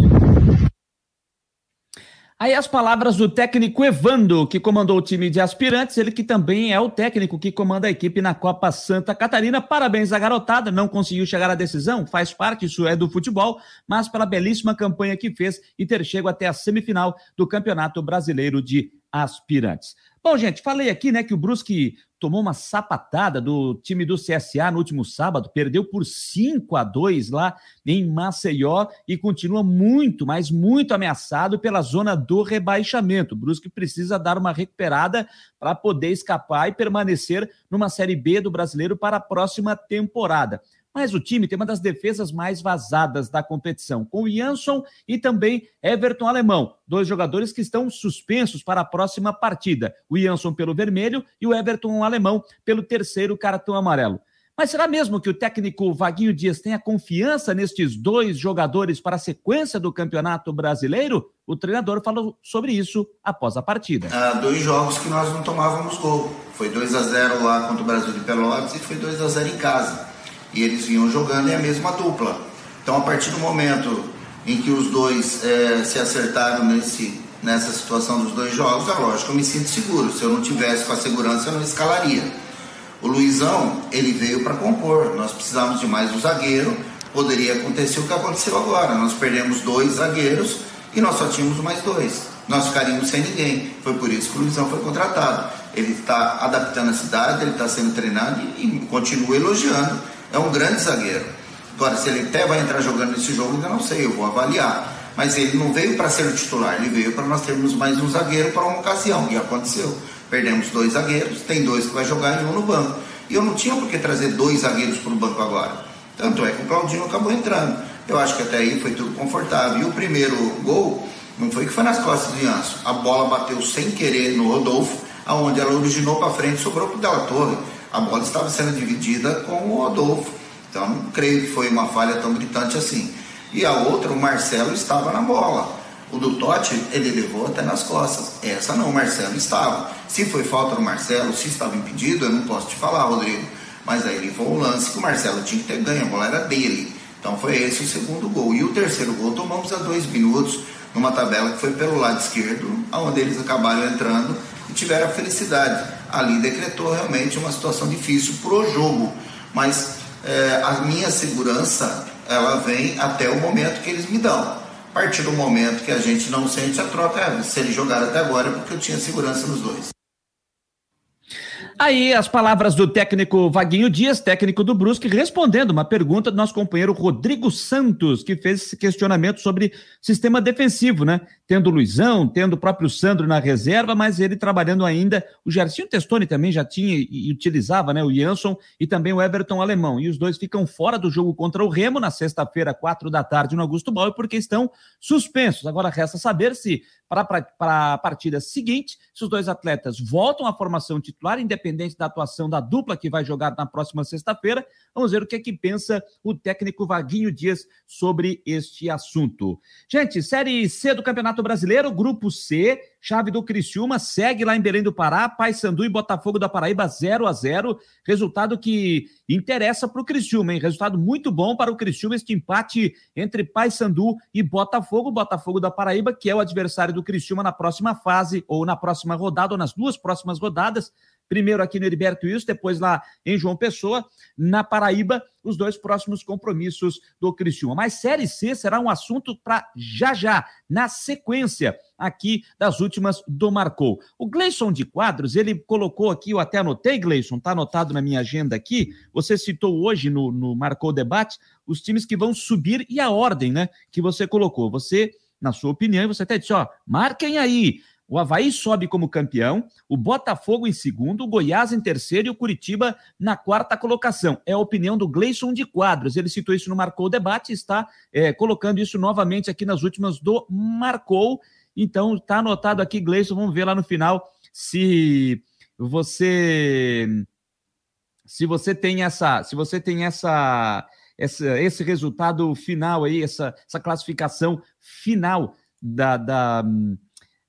Aí as palavras do técnico Evando, que comandou o time de aspirantes, ele que também é o técnico que comanda a equipe na Copa Santa Catarina. Parabéns à garotada, não conseguiu chegar à decisão, faz parte, isso é do futebol, mas pela belíssima campanha que fez e ter chego até a semifinal do Campeonato Brasileiro de Aspirantes. Bom, gente, falei aqui, né, que o Brusque tomou uma sapatada do time do CSA no último sábado, perdeu por 5 a 2 lá em Maceió e continua muito, mas muito ameaçado pela zona do rebaixamento. O Brusque precisa dar uma recuperada para poder escapar e permanecer numa Série B do Brasileiro para a próxima temporada. Mas o time tem uma das defesas mais vazadas da competição, com o Jansson e também Everton Alemão, dois jogadores que estão suspensos para a próxima partida. O Jansson pelo vermelho e o Everton Alemão pelo terceiro cartão amarelo. Mas será mesmo que o técnico Vaguinho Dias tenha confiança nestes dois jogadores para a sequência do Campeonato Brasileiro? O treinador falou sobre isso após a partida. Há dois jogos que nós não tomávamos gol. Foi 2 a 0 lá contra o Brasil de Pelotas e foi 2 a 0 em casa e eles vinham jogando em a mesma dupla. Então, a partir do momento em que os dois é, se acertaram nesse, nessa situação dos dois jogos, é lógico, eu me sinto seguro. Se eu não tivesse com a segurança, eu não escalaria. O Luizão, ele veio para compor. Nós precisávamos de mais um zagueiro. Poderia acontecer o que aconteceu agora. Nós perdemos dois zagueiros e nós só tínhamos mais dois. Nós ficaríamos sem ninguém. Foi por isso que o Luizão foi contratado. Ele está adaptando a cidade, ele está sendo treinado e, e continua elogiando é um grande zagueiro. Agora, se ele até vai entrar jogando nesse jogo, ainda não sei, eu vou avaliar. Mas ele não veio para ser o titular, ele veio para nós termos mais um zagueiro para uma ocasião, e aconteceu. Perdemos dois zagueiros, tem dois que vai jogar e um no banco. E eu não tinha por que trazer dois zagueiros para o banco agora. Tanto é que o Claudinho acabou entrando. Eu acho que até aí foi tudo confortável. E o primeiro gol não foi que foi nas costas do Janso. A bola bateu sem querer no Rodolfo, aonde ela originou para frente, sobrou para o Della Torre a bola estava sendo dividida com o Rodolfo. Então não creio que foi uma falha tão gritante assim. E a outra, o Marcelo estava na bola. O do Totti, ele levou até nas costas. Essa não, o Marcelo estava. Se foi falta do Marcelo, se estava impedido, eu não posso te falar, Rodrigo. Mas aí ele foi o lance que o Marcelo tinha que ter ganho, a bola era dele. Então foi esse o segundo gol. E o terceiro gol tomamos a dois minutos, numa tabela que foi pelo lado esquerdo, onde eles acabaram entrando e tiveram a felicidade ali decretou realmente uma situação difícil pro jogo. Mas é, a minha segurança ela vem até o momento que eles me dão. A partir do momento que a gente não sente a troca, se eles jogaram até agora, é porque eu tinha segurança nos dois. Aí as palavras do técnico Vaguinho Dias, técnico do Brusque, respondendo uma pergunta do nosso companheiro Rodrigo Santos, que fez esse questionamento sobre sistema defensivo, né? Tendo o Luizão, tendo o próprio Sandro na reserva, mas ele trabalhando ainda. O Gercinho Testoni também já tinha e utilizava, né? O Jansson e também o Everton Alemão. E os dois ficam fora do jogo contra o Remo na sexta-feira, quatro da tarde, no Augusto Bauer, porque estão suspensos. Agora resta saber se para a partida seguinte, se os dois atletas voltam à formação titular, independente da atuação da dupla que vai jogar na próxima sexta-feira. Vamos ver o que é que pensa o técnico Vaguinho Dias sobre este assunto. Gente, Série C do Campeonato Brasileiro, Grupo C, chave do Criciúma, segue lá em Belém do Pará, Paysandu e Botafogo da Paraíba 0 a 0 resultado que interessa para o Criciúma, hein? Resultado muito bom para o Criciúma, este empate entre Paysandu e Botafogo, Botafogo da Paraíba, que é o adversário do Criciúma na próxima fase, ou na próxima rodada, ou nas duas próximas rodadas, primeiro aqui no Heriberto Wilson, depois lá em João Pessoa, na Paraíba, os dois próximos compromissos do Criciúma. Mas Série C será um assunto para já já, na sequência aqui das últimas do Marcou. O Gleison de Quadros, ele colocou aqui, eu até anotei, Gleison, tá anotado na minha agenda aqui, você citou hoje no, no Marcou Debate os times que vão subir e a ordem, né, que você colocou. Você, na sua opinião, você até disse, ó, marquem aí, o Havaí sobe como campeão, o Botafogo em segundo, o Goiás em terceiro e o Curitiba na quarta colocação. É a opinião do Gleison de Quadros. Ele citou isso no Marcou Debate e está é, colocando isso novamente aqui nas últimas do Marcou. Então, está anotado aqui, Gleison. Vamos ver lá no final se você se você tem essa se você tem essa, essa esse resultado final aí, essa, essa classificação final da, da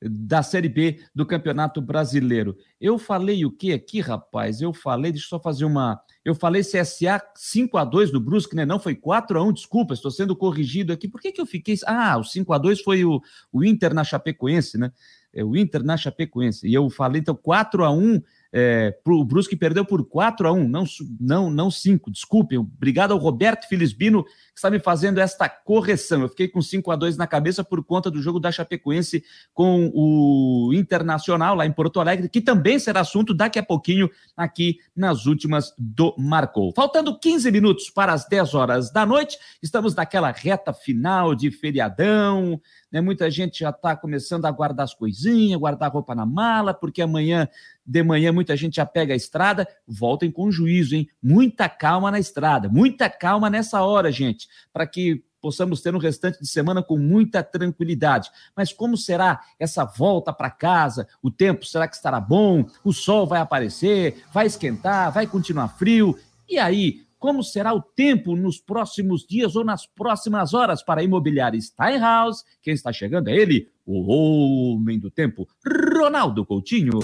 da Série B do Campeonato Brasileiro. Eu falei o que aqui, rapaz? Eu falei, deixa eu só fazer uma. Eu falei CSA 5 a 2 do Brusque, né? Não foi 4 a 1 desculpa, estou sendo corrigido aqui. Por que, que eu fiquei. Ah, o 5 a 2 foi o, o Inter na Chapecoense, né? É o Inter na Chapecoense. E eu falei, então, 4 a 1 é, o Brusque perdeu por 4 a 1 não, não, não 5, desculpem. Obrigado ao Roberto Filisbino, que está me fazendo esta correção. Eu fiquei com 5 a 2 na cabeça por conta do jogo da Chapecoense com o Internacional, lá em Porto Alegre, que também será assunto daqui a pouquinho aqui nas últimas do Marcou. Faltando 15 minutos para as 10 horas da noite, estamos naquela reta final de feriadão, né? Muita gente já está começando a guardar as coisinhas, guardar roupa na mala, porque amanhã de manhã muita gente já pega a estrada. Voltem com juízo, hein? Muita calma na estrada, muita calma nessa hora, gente, para que possamos ter um restante de semana com muita tranquilidade. Mas como será essa volta para casa? O tempo será que estará bom? O sol vai aparecer? Vai esquentar? Vai continuar frio? E aí, como será o tempo nos próximos dias ou nas próximas horas para a imobiliária Steinhaus. Quem está chegando é ele, o homem do tempo, Ronaldo Coutinho.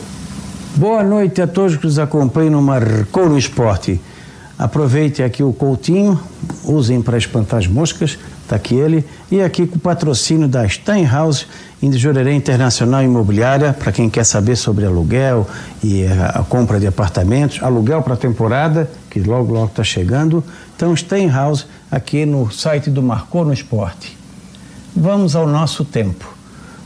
Boa noite a todos que nos acompanham no Marcou Esporte. Aproveite aqui o Coutinho, usem para espantar as moscas, está aqui ele, e aqui com o patrocínio da Steinhaus de Jurerê Internacional Imobiliária, para quem quer saber sobre aluguel e a, a compra de apartamentos, aluguel para temporada, que logo logo está chegando. Então, Steinhaus aqui no site do Marcou no Esporte. Vamos ao nosso tempo.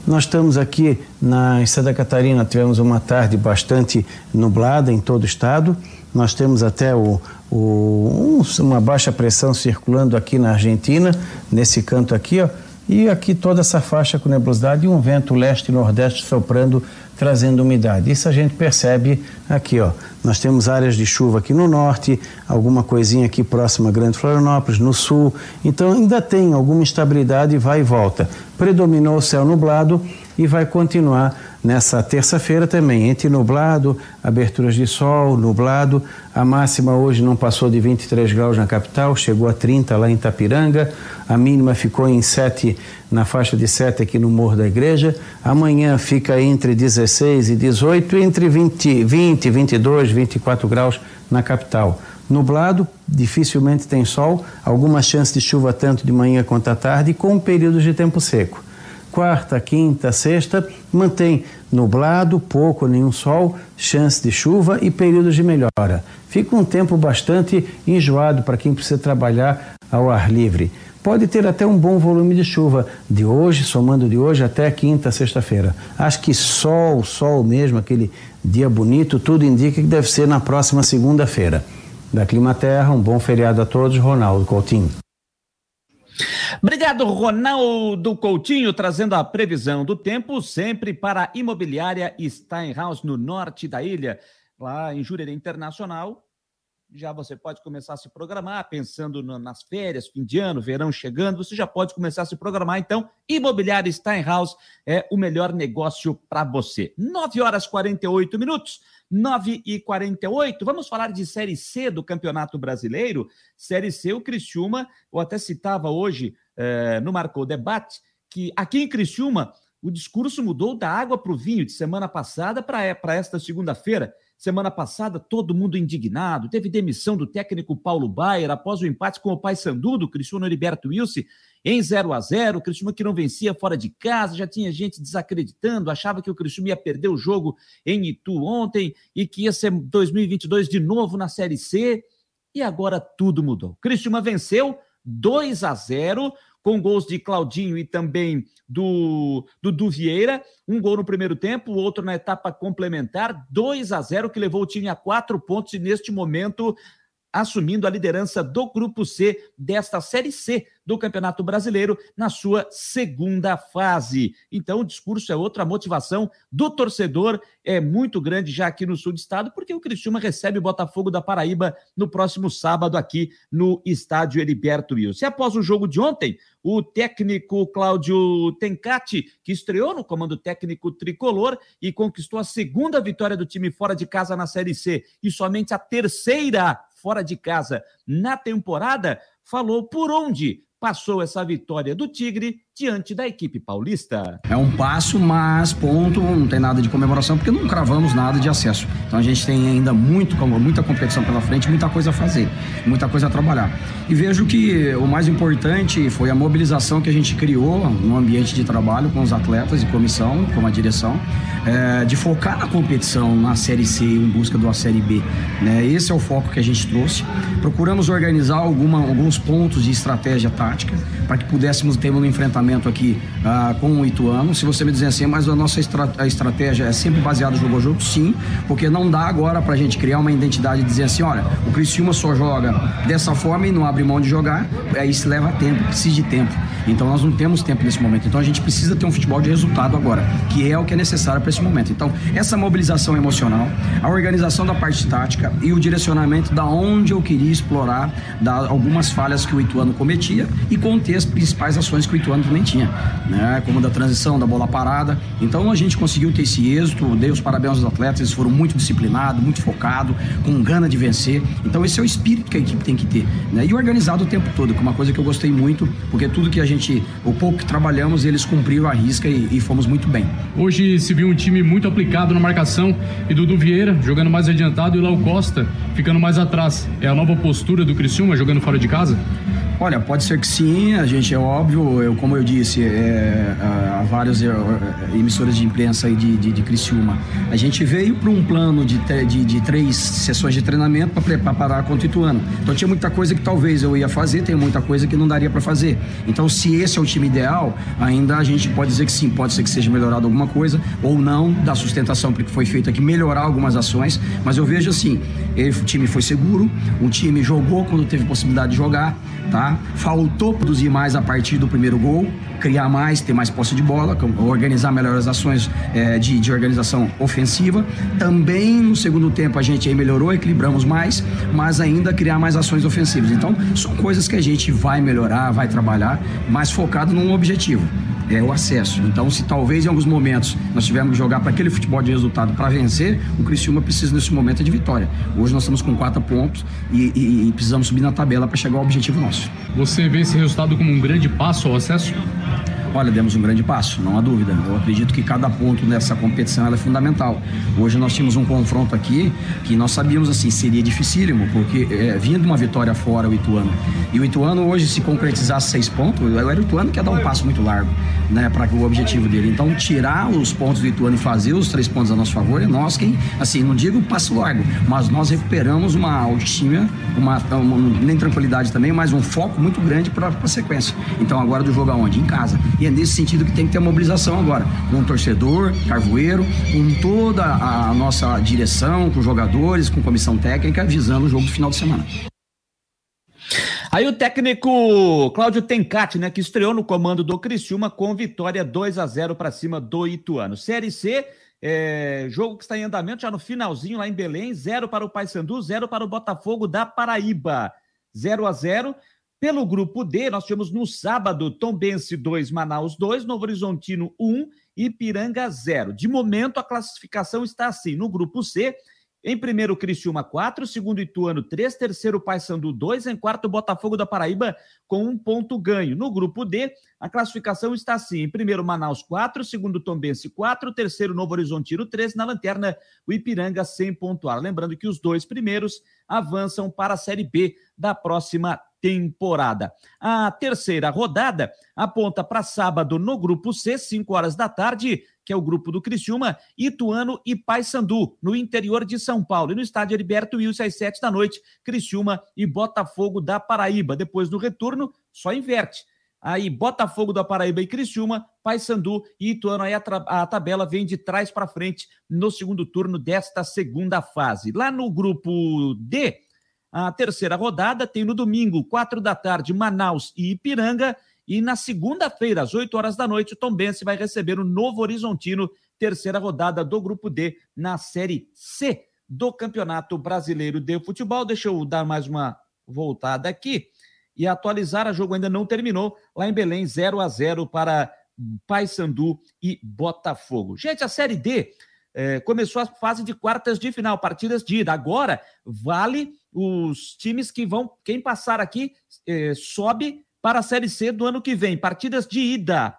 Nós estamos aqui na Santa Catarina, tivemos uma tarde bastante nublada em todo o estado. Nós temos até o, o, um, uma baixa pressão circulando aqui na Argentina, nesse canto aqui, ó e aqui toda essa faixa com nebulosidade e um vento leste e nordeste soprando, trazendo umidade. Isso a gente percebe aqui, ó. Nós temos áreas de chuva aqui no norte, alguma coisinha aqui próxima a Grande Florianópolis, no sul. Então ainda tem alguma instabilidade, vai e volta. Predominou o céu nublado e vai continuar nessa terça-feira também, entre nublado, aberturas de sol, nublado. A máxima hoje não passou de 23 graus na capital, chegou a 30 lá em Tapiranga. A mínima ficou em 7, na faixa de 7 aqui no Morro da Igreja. Amanhã fica entre 16 e 18, entre 20, 20 22, 24 graus na capital. Nublado, dificilmente tem sol, alguma chance de chuva tanto de manhã quanto à tarde, com períodos de tempo seco quarta, quinta, sexta, mantém nublado, pouco ou nenhum sol, chance de chuva e períodos de melhora. Fica um tempo bastante enjoado para quem precisa trabalhar ao ar livre. Pode ter até um bom volume de chuva de hoje, somando de hoje até quinta, sexta-feira. Acho que sol, sol mesmo, aquele dia bonito, tudo indica que deve ser na próxima segunda-feira. Da Climaterra, um bom feriado a todos, Ronaldo Coutinho. Obrigado, Ronaldo Coutinho, trazendo a previsão do tempo, sempre para a imobiliária Steinhaus, no norte da ilha, lá em Jurerê Internacional. Já você pode começar a se programar, pensando nas férias, fim de ano, verão chegando, você já pode começar a se programar. Então, Imobiliária Steinhaus é o melhor negócio para você. 9 horas e 48 minutos. 9 e 48. Vamos falar de Série C do Campeonato Brasileiro. Série C, o Criciúma, eu até citava hoje eh, no Marcou Debate, que aqui em Criciúma o discurso mudou da água para o vinho de semana passada para esta segunda-feira. Semana passada, todo mundo indignado. Teve demissão do técnico Paulo Baier após o empate com o pai Sandu do Cristiano Heriberto Wilson em 0 a 0 O Cristiano que não vencia fora de casa, já tinha gente desacreditando, achava que o Cristiano ia perder o jogo em Itu ontem e que ia ser 2022 de novo na Série C. E agora tudo mudou. Cristiano venceu 2 a 0 com gols de Claudinho e também do, do Vieira. Um gol no primeiro tempo, outro na etapa complementar. 2 a 0 que levou o time a quatro pontos e neste momento assumindo a liderança do Grupo C desta Série C do Campeonato Brasileiro na sua segunda fase. Então, o discurso é outra, a motivação do torcedor é muito grande já aqui no sul do estado, porque o Cristiúma recebe o Botafogo da Paraíba no próximo sábado aqui no estádio Heriberto Wilson. E após o jogo de ontem, o técnico Cláudio Tencati, que estreou no comando técnico tricolor e conquistou a segunda vitória do time fora de casa na Série C e somente a terceira fora de casa na temporada, falou por onde passou essa vitória do Tigre diante da equipe paulista. É um passo, mas ponto, não tem nada de comemoração, porque não cravamos nada de acesso. Então a gente tem ainda muito, muita competição pela frente, muita coisa a fazer, muita coisa a trabalhar. E vejo que o mais importante foi a mobilização que a gente criou no ambiente de trabalho com os atletas e comissão, com a direção, é, de focar na competição na Série C em busca da Série B. Né? Esse é o foco que a gente trouxe. Procuramos organizar alguma, alguns pontos de estratégia tática para que pudéssemos ter um enfrentamento aqui ah, com o Ituano. Se você me dizer assim, mas a nossa estra a estratégia é sempre baseada no jogo jogo, sim, porque não dá agora para a gente criar uma identidade e dizer assim, olha, o Criciúma só joga dessa forma e não abre mão de jogar, aí isso leva tempo, precisa de tempo. Então nós não temos tempo nesse momento. Então a gente precisa ter um futebol de resultado agora, que é o que é necessário para esse momento. Então, essa mobilização emocional, a organização da parte tática e o direcionamento da onde eu queria explorar da, algumas falhas que o Ituano cometia e conter as principais ações que o Ituano também tinha, né? Como da transição, da bola parada. Então a gente conseguiu ter esse êxito, dei os parabéns aos atletas, eles foram muito disciplinados, muito focados, com gana de vencer. Então esse é o espírito que a equipe tem que ter, né? E organizado o tempo todo, que é uma coisa que eu gostei muito, porque tudo que a gente, o pouco que trabalhamos, eles cumpriram a risca e, e fomos muito bem. Hoje se viu um time muito aplicado na marcação e Dudu Vieira jogando mais adiantado e Léo Costa ficando mais atrás. É a nova postura do Criciúma jogando fora de casa? Olha, pode ser que sim, a gente é óbvio, eu, como eu disse, é, há várias é, emissoras de imprensa aí de, de, de Criciúma. A gente veio para um plano de, de, de, três sessões de treinamento para preparar contra o Ituano. Então tinha muita coisa que talvez eu ia fazer, tem muita coisa que não daria para fazer. Então, se esse é o time ideal, ainda a gente pode dizer que sim, pode ser que seja melhorado alguma coisa, ou não, da sustentação, porque foi feito aqui, melhorar algumas ações, mas eu vejo assim, o time foi seguro, o time jogou quando teve possibilidade de jogar, tá? Faltou produzir mais a partir do primeiro gol, criar mais, ter mais posse de bola, organizar melhor as ações é, de, de, organização ofensiva. Também no segundo tempo a gente aí melhorou, equilibramos mais, mas ainda criar mais ações ofensivas. Então, são coisas que a gente vai melhorar, vai trabalhar, mais focado num objetivo é o acesso. Então, se talvez em alguns momentos nós tivermos que jogar para aquele futebol de resultado para vencer, o Criciúma precisa nesse momento de vitória. Hoje nós estamos com quatro pontos e, e, e precisamos subir na tabela para chegar ao objetivo nosso. Você vê esse resultado como um grande passo ao acesso? Olha, demos um grande passo, não há dúvida. Eu acredito que cada ponto nessa competição é fundamental. Hoje nós tínhamos um confronto aqui que nós sabíamos assim, seria dificílimo, porque é, vinha de uma vitória fora o Ituano. E o Ituano hoje, se concretizasse seis pontos, era o Ituano que ia dar um passo muito largo, né, para o objetivo dele. Então, tirar os pontos do Ituano e fazer os três pontos a nosso favor, é nós quem, assim, não digo passo largo, mas nós recuperamos uma autoestima, uma, uma nem tranquilidade também, mas um foco muito grande para a sequência. Então, agora do jogo aonde? Em casa. E é nesse sentido que tem que ter mobilização agora, com o torcedor, carvoeiro, com toda a nossa direção, com jogadores, com comissão técnica, visando o jogo do final de semana. Aí o técnico Cláudio Tencati, né, que estreou no comando do Criciúma com vitória 2 a 0 para cima do Ituano. Série C, é, jogo que está em andamento já no finalzinho lá em Belém, 0 para o Paysandu, 0 para o Botafogo da Paraíba. 0 a 0. Pelo grupo D, nós tivemos no sábado Tombense 2, Manaus 2, Novo Horizontino 1 e Ipiranga 0. De momento, a classificação está assim: no grupo C, Em primeiro, Criciúma 4, segundo, Ituano 3, terceiro, Paysandu 2, em quarto, Botafogo da Paraíba com um ponto ganho. No grupo D, a classificação está assim: em primeiro, Manaus 4, segundo, Tombense 4, terceiro, Novo Horizontino 3, na lanterna, o Ipiranga sem pontuar. Lembrando que os dois primeiros avançam para a Série B da próxima temporada. A terceira rodada aponta para sábado no grupo C, 5 horas da tarde, que é o grupo do Criciúma, Ituano e Paysandu, no interior de São Paulo. E no estádio Heriberto Wilson, às 7 da noite, Criciúma e Botafogo da Paraíba. Depois do retorno, só inverte. Aí, Botafogo da Paraíba e Criciúma, Paysandu e Ituano. Aí a, a tabela vem de trás para frente no segundo turno desta segunda fase. Lá no grupo D, a terceira rodada tem no domingo, quatro da tarde, Manaus e Ipiranga. E na segunda-feira, às 8 horas da noite, o Tombense vai receber o Novo Horizontino, terceira rodada do Grupo D, na Série C do Campeonato Brasileiro de Futebol. Deixa eu dar mais uma voltada aqui e atualizar. A jogo ainda não terminou. Lá em Belém, 0 a 0 para Paysandu e Botafogo. Gente, a Série D é, começou a fase de quartas de final, partidas de ida. Agora vale os times que vão, quem passar aqui é, sobe para a Série C do ano que vem. Partidas de ida.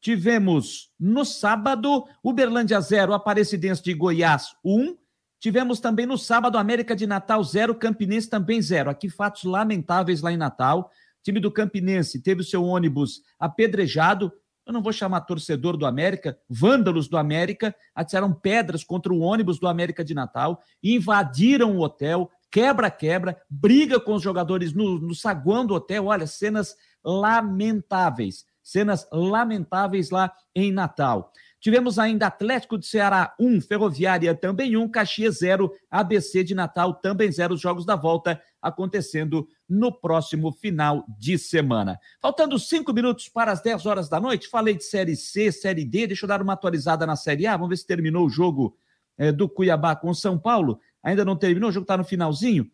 Tivemos no sábado Uberlândia 0, Aparecidense de Goiás 1. Um. Tivemos também no sábado América de Natal 0, Campinense também 0. Aqui fatos lamentáveis lá em Natal. O time do Campinense teve o seu ônibus apedrejado. Eu não vou chamar torcedor do América, vândalos do América, atiraram pedras contra o ônibus do América de Natal, invadiram o hotel, quebra-quebra, briga com os jogadores no, no saguão do hotel. Olha, cenas lamentáveis. Cenas lamentáveis lá em Natal. Tivemos ainda Atlético de Ceará 1, Ferroviária também 1, Caxias 0, ABC de Natal também 0. Os jogos da volta acontecendo no próximo final de semana. Faltando cinco minutos para as 10 horas da noite, falei de Série C, Série D, deixa eu dar uma atualizada na Série A, vamos ver se terminou o jogo é, do Cuiabá com São Paulo ainda não terminou, o jogo está no finalzinho.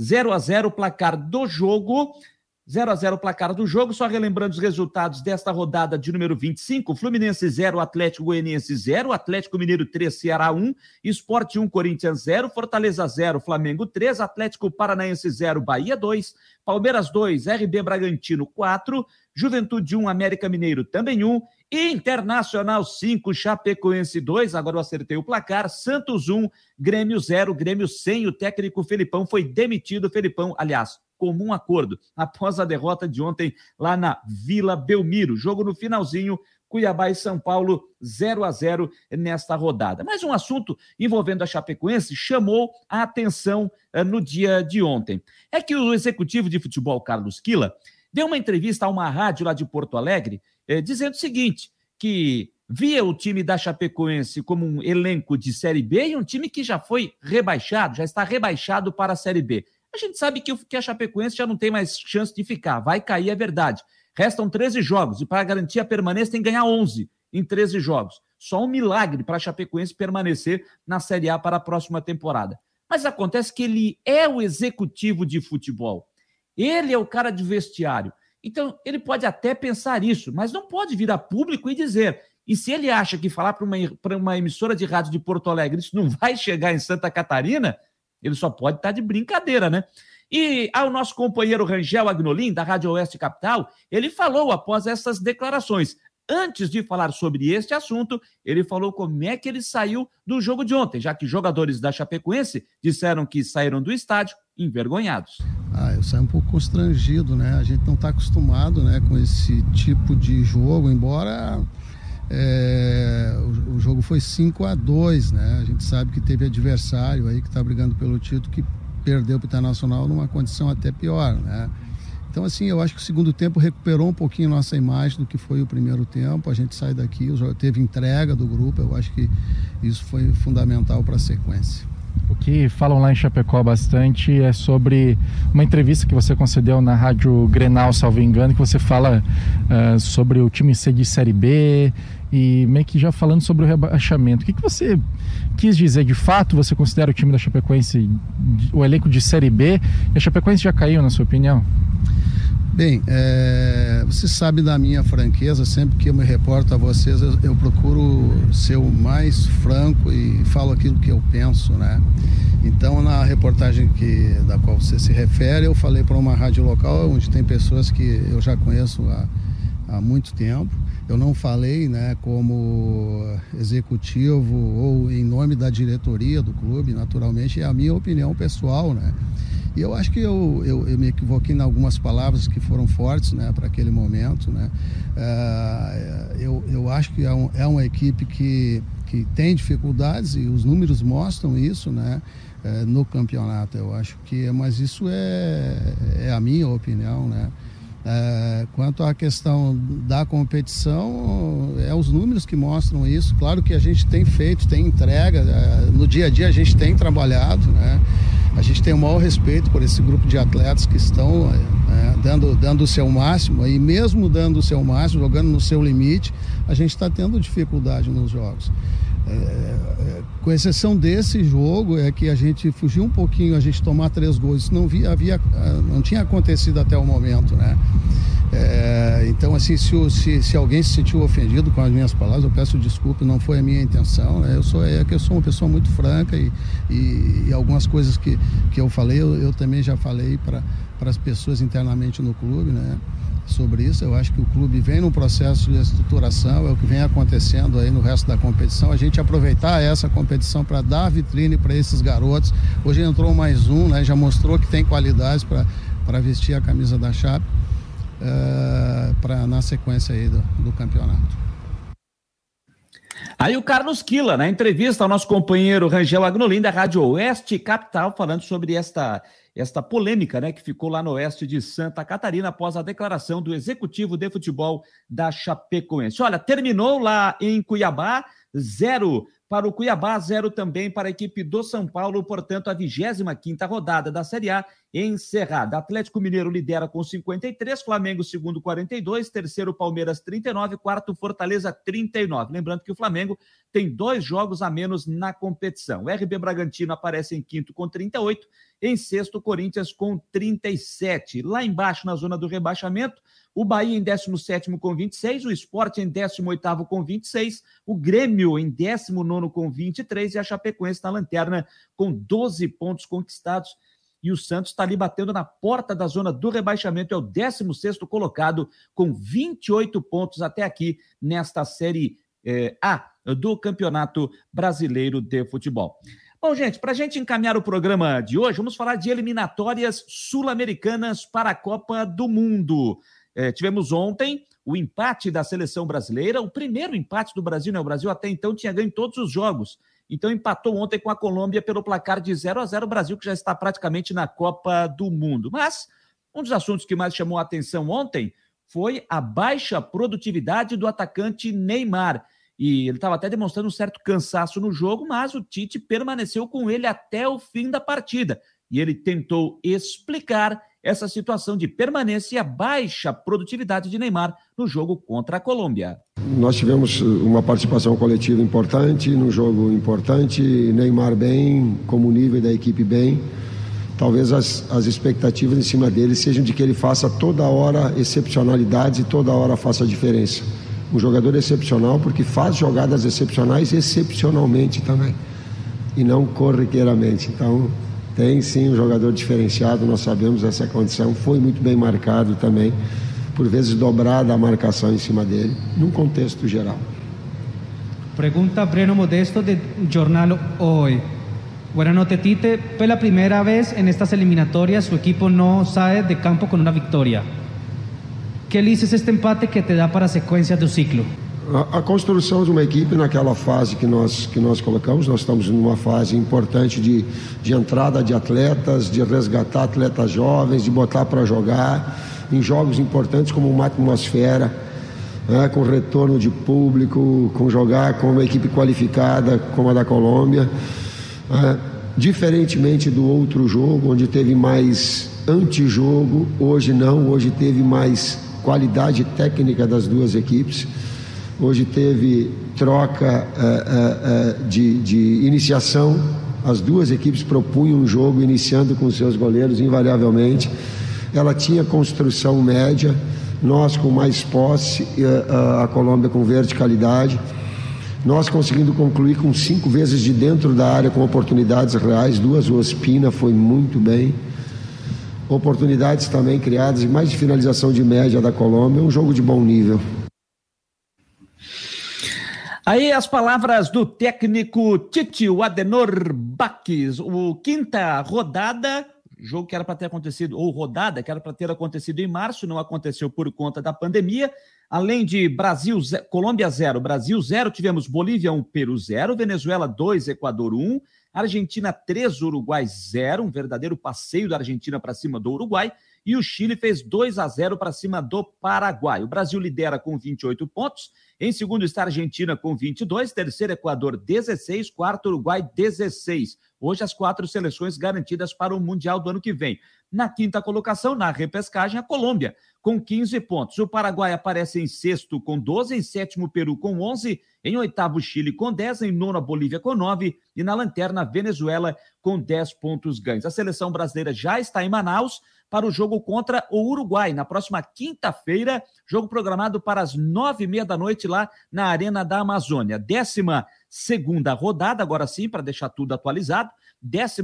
0 a 0 o placar do jogo. 0 a 0 o placar do jogo, só relembrando os resultados desta rodada de número 25, Fluminense 0, Atlético Goianiense 0, Atlético Mineiro 3, Ceará 1, Esporte 1, Corinthians 0, Fortaleza 0, Flamengo 3, Atlético Paranaense 0, Bahia 2, Palmeiras 2, RB Bragantino 4, Juventude 1, América Mineiro também 1, Internacional 5, Chapecoense 2, agora eu acertei o placar, Santos 1, Grêmio 0, Grêmio sem, o técnico Felipão foi demitido, Felipão, aliás, comum acordo, após a derrota de ontem lá na Vila Belmiro. Jogo no finalzinho, Cuiabá e São Paulo 0 a 0 nesta rodada. Mas um assunto envolvendo a Chapecoense chamou a atenção uh, no dia de ontem. É que o executivo de futebol Carlos Quila deu uma entrevista a uma rádio lá de Porto Alegre, eh, dizendo o seguinte, que via o time da Chapecoense como um elenco de Série B e um time que já foi rebaixado, já está rebaixado para a Série B. A gente sabe que, que a Chapecoense já não tem mais chance de ficar, vai cair, é verdade. Restam 13 jogos e para garantir a permanência tem que ganhar 11 em 13 jogos. Só um milagre para a Chapecoense permanecer na Série A para a próxima temporada. Mas acontece que ele é o executivo de futebol. Ele é o cara de vestiário. Então, ele pode até pensar isso, mas não pode vir a público e dizer. E se ele acha que falar para uma, uma emissora de rádio de Porto Alegre isso não vai chegar em Santa Catarina, ele só pode estar tá de brincadeira, né? E ao nosso companheiro Rangel Agnolin, da Rádio Oeste Capital, ele falou após essas declarações. Antes de falar sobre este assunto, ele falou como é que ele saiu do jogo de ontem, já que jogadores da Chapecoense disseram que saíram do estádio envergonhados. Ah, eu saí um pouco constrangido, né? A gente não está acostumado né, com esse tipo de jogo, embora é, o, o, jogo foi 5 a 2 né? A gente sabe que teve adversário aí que está brigando pelo título que perdeu para o Internacional numa condição até pior, né? Então, assim, eu acho que o segundo tempo recuperou um pouquinho nossa imagem do que foi o primeiro tempo. A gente sai daqui, teve entrega do grupo, eu acho que isso foi fundamental para a sequência. O que falam lá em Chapecó bastante é sobre uma entrevista que você concedeu na Rádio Grenal, salvo engano, que você fala uh, sobre o time ser de Série B e meio que já falando sobre o rebaixamento. O que, que você quis dizer? De fato, você considera o time da Chapecoense o elenco de Série B? E a Chapecoense já caiu, na sua opinião? Bem, é, você sabe da minha franqueza, sempre que eu me reporto a vocês, eu, eu, procuro ser o mais franco e falo aquilo que eu penso, né? Então, na reportagem que, da qual você se refere, eu falei para uma rádio local onde tem pessoas que eu já conheço há, há muito tempo. Eu não falei né, como executivo ou em nome da diretoria do clube, naturalmente, é a minha opinião pessoal, né? E eu acho que eu, eu, eu, me equivoquei em algumas palavras que foram fortes né, para aquele momento. Né? Uh, eu, eu acho que é, um, é uma equipe que, que tem dificuldades e os números mostram isso né, uh, no campeonato. Eu acho que, mas isso é, é a minha opinião. Né? É, quanto à questão da competição, é os números que mostram isso. Claro que a gente tem feito, tem entrega, é, no dia a dia a gente tem trabalhado, né? A gente tem o maior respeito por esse grupo de atletas que estão é, dando, dando o seu máximo, e mesmo dando o seu máximo, jogando no seu limite, a gente está tendo dificuldade nos jogos. É, é, com exceção desse jogo, é que a gente fugiu um pouquinho, a gente tomar três gols. Isso não, via, havia, não tinha acontecido até o momento, né? É, então, assim, se, se, se, alguém se sentiu ofendido com as minhas palavras, eu peço desculpa, não foi a minha intenção. Né? Eu, sou, é que eu sou uma pessoa muito franca e, e, e algumas coisas que, que eu falei, eu, eu também já falei para as pessoas internamente no clube, né? Sobre isso. Eu acho que o clube vem num processo de estruturação, é o que vem acontecendo aí no resto da competição. A gente aproveitar essa competição para dar vitrine para esses garotos. Hoje entrou mais um, né? já mostrou que tem qualidades para vestir a camisa da Chape uh, para na sequência aí do, do campeonato. Aí o Carlos Quila, na entrevista ao nosso companheiro Rangel Agnolin, da Rádio Oeste Capital, falando sobre esta esta polêmica né, que ficou lá no oeste de Santa Catarina após a declaração do executivo de futebol da Chapecoense. Olha, terminou lá em Cuiabá, zero para o Cuiabá, zero também para a equipe do São Paulo, portanto, a 25 rodada da Série A encerrada. Atlético Mineiro lidera com 53, Flamengo segundo 42, terceiro Palmeiras 39, quarto Fortaleza 39. Lembrando que o Flamengo tem dois jogos a menos na competição. O RB Bragantino aparece em quinto com 38, em sexto Corinthians com 37. Lá embaixo, na zona do rebaixamento, o Bahia em 17 com 26, o Sport em 18 com 26, o Grêmio em 19 com 23 e a Chapecoense na lanterna com 12 pontos conquistados. E o Santos está ali batendo na porta da zona do rebaixamento, é o 16 colocado com 28 pontos até aqui nesta Série eh, A do Campeonato Brasileiro de Futebol. Bom, gente, para a gente encaminhar o programa de hoje, vamos falar de eliminatórias sul-americanas para a Copa do Mundo. É, tivemos ontem o empate da seleção brasileira, o primeiro empate do Brasil, né? O Brasil até então tinha ganho todos os jogos. Então empatou ontem com a Colômbia pelo placar de 0 a 0 o Brasil que já está praticamente na Copa do Mundo. Mas um dos assuntos que mais chamou a atenção ontem foi a baixa produtividade do atacante Neymar. E ele estava até demonstrando um certo cansaço no jogo, mas o Tite permaneceu com ele até o fim da partida. E ele tentou explicar essa situação de permanência e a baixa produtividade de Neymar no jogo contra a Colômbia. Nós tivemos uma participação coletiva importante, num jogo importante, Neymar bem, como nível da equipe bem. Talvez as, as expectativas em cima dele sejam de que ele faça toda hora excepcionalidades e toda hora faça diferença. Um jogador excepcional porque faz jogadas excepcionais excepcionalmente também e não corriqueiramente. Então, tem sim um jogador diferenciado, nós sabemos essa condição, foi muito bem marcado também, por vezes dobrada a marcação em cima dele, num contexto geral. Pergunta Breno Modesto de Jornal Hoy. Buenas noches, Tite. Pela primeira vez en estas eliminatorias su equipo no sale de campo con una victoria. ¿Qué le dices este empate que te da para a sequência do ciclo? A, a, construção de uma equipe naquela fase que nós, que nós colocamos, nós estamos numa fase importante de, de entrada de atletas, de resgatar atletas jovens, de botar para jogar em jogos importantes como uma atmosfera, né, com retorno de público, com jogar com uma equipe qualificada como a da Colômbia. Né, diferentemente do outro jogo, onde teve mais antijogo, hoje não, hoje teve mais qualidade técnica das duas equipes. Hoje teve troca uh, uh, de, de iniciação. As duas equipes propunham um jogo iniciando com seus goleiros, invariavelmente. ela tinha construção média, nós com mais posse, a Colômbia com verticalidade. Nós conseguindo concluir com cinco vezes de dentro da área com oportunidades reais, duas o Ospina foi muito bem. Oportunidades também criadas mais de finalização de média da Colômbia, um jogo de bom nível. Aí as palavras do técnico Tite, o Adenor Baques, o quinta rodada, jogo que era para ter acontecido, ou rodada que era para ter acontecido em março, não aconteceu por conta da pandemia. Além de Brasil, Colômbia 0, Brasil 0, tivemos Bolívia 1, Peru 0, Venezuela 2, Equador 1, Argentina 3, Uruguai 0, um verdadeiro passeio da Argentina para cima do Uruguai, e o Chile fez 2 a 0 para cima do Paraguai. O Brasil lidera com 28 pontos, em segundo está a Argentina com 22, terceiro Equador 16, quarto Uruguai 16. Hoje as quatro seleções garantidas para o Mundial do ano que vem. Na quinta colocação, na repescagem, a Colômbia, com 15 pontos. O Paraguai aparece em sexto com 12, em sétimo Peru com 11, em oitavo Chile com 10, em nono a Bolívia com 9 e na lanterna Venezuela com 10 pontos ganhos. A seleção brasileira já está em Manaus para o jogo contra o Uruguai, na próxima quinta-feira, jogo programado para as nove e meia da noite lá na Arena da Amazônia. Décima segunda rodada, agora sim, para deixar tudo atualizado. 12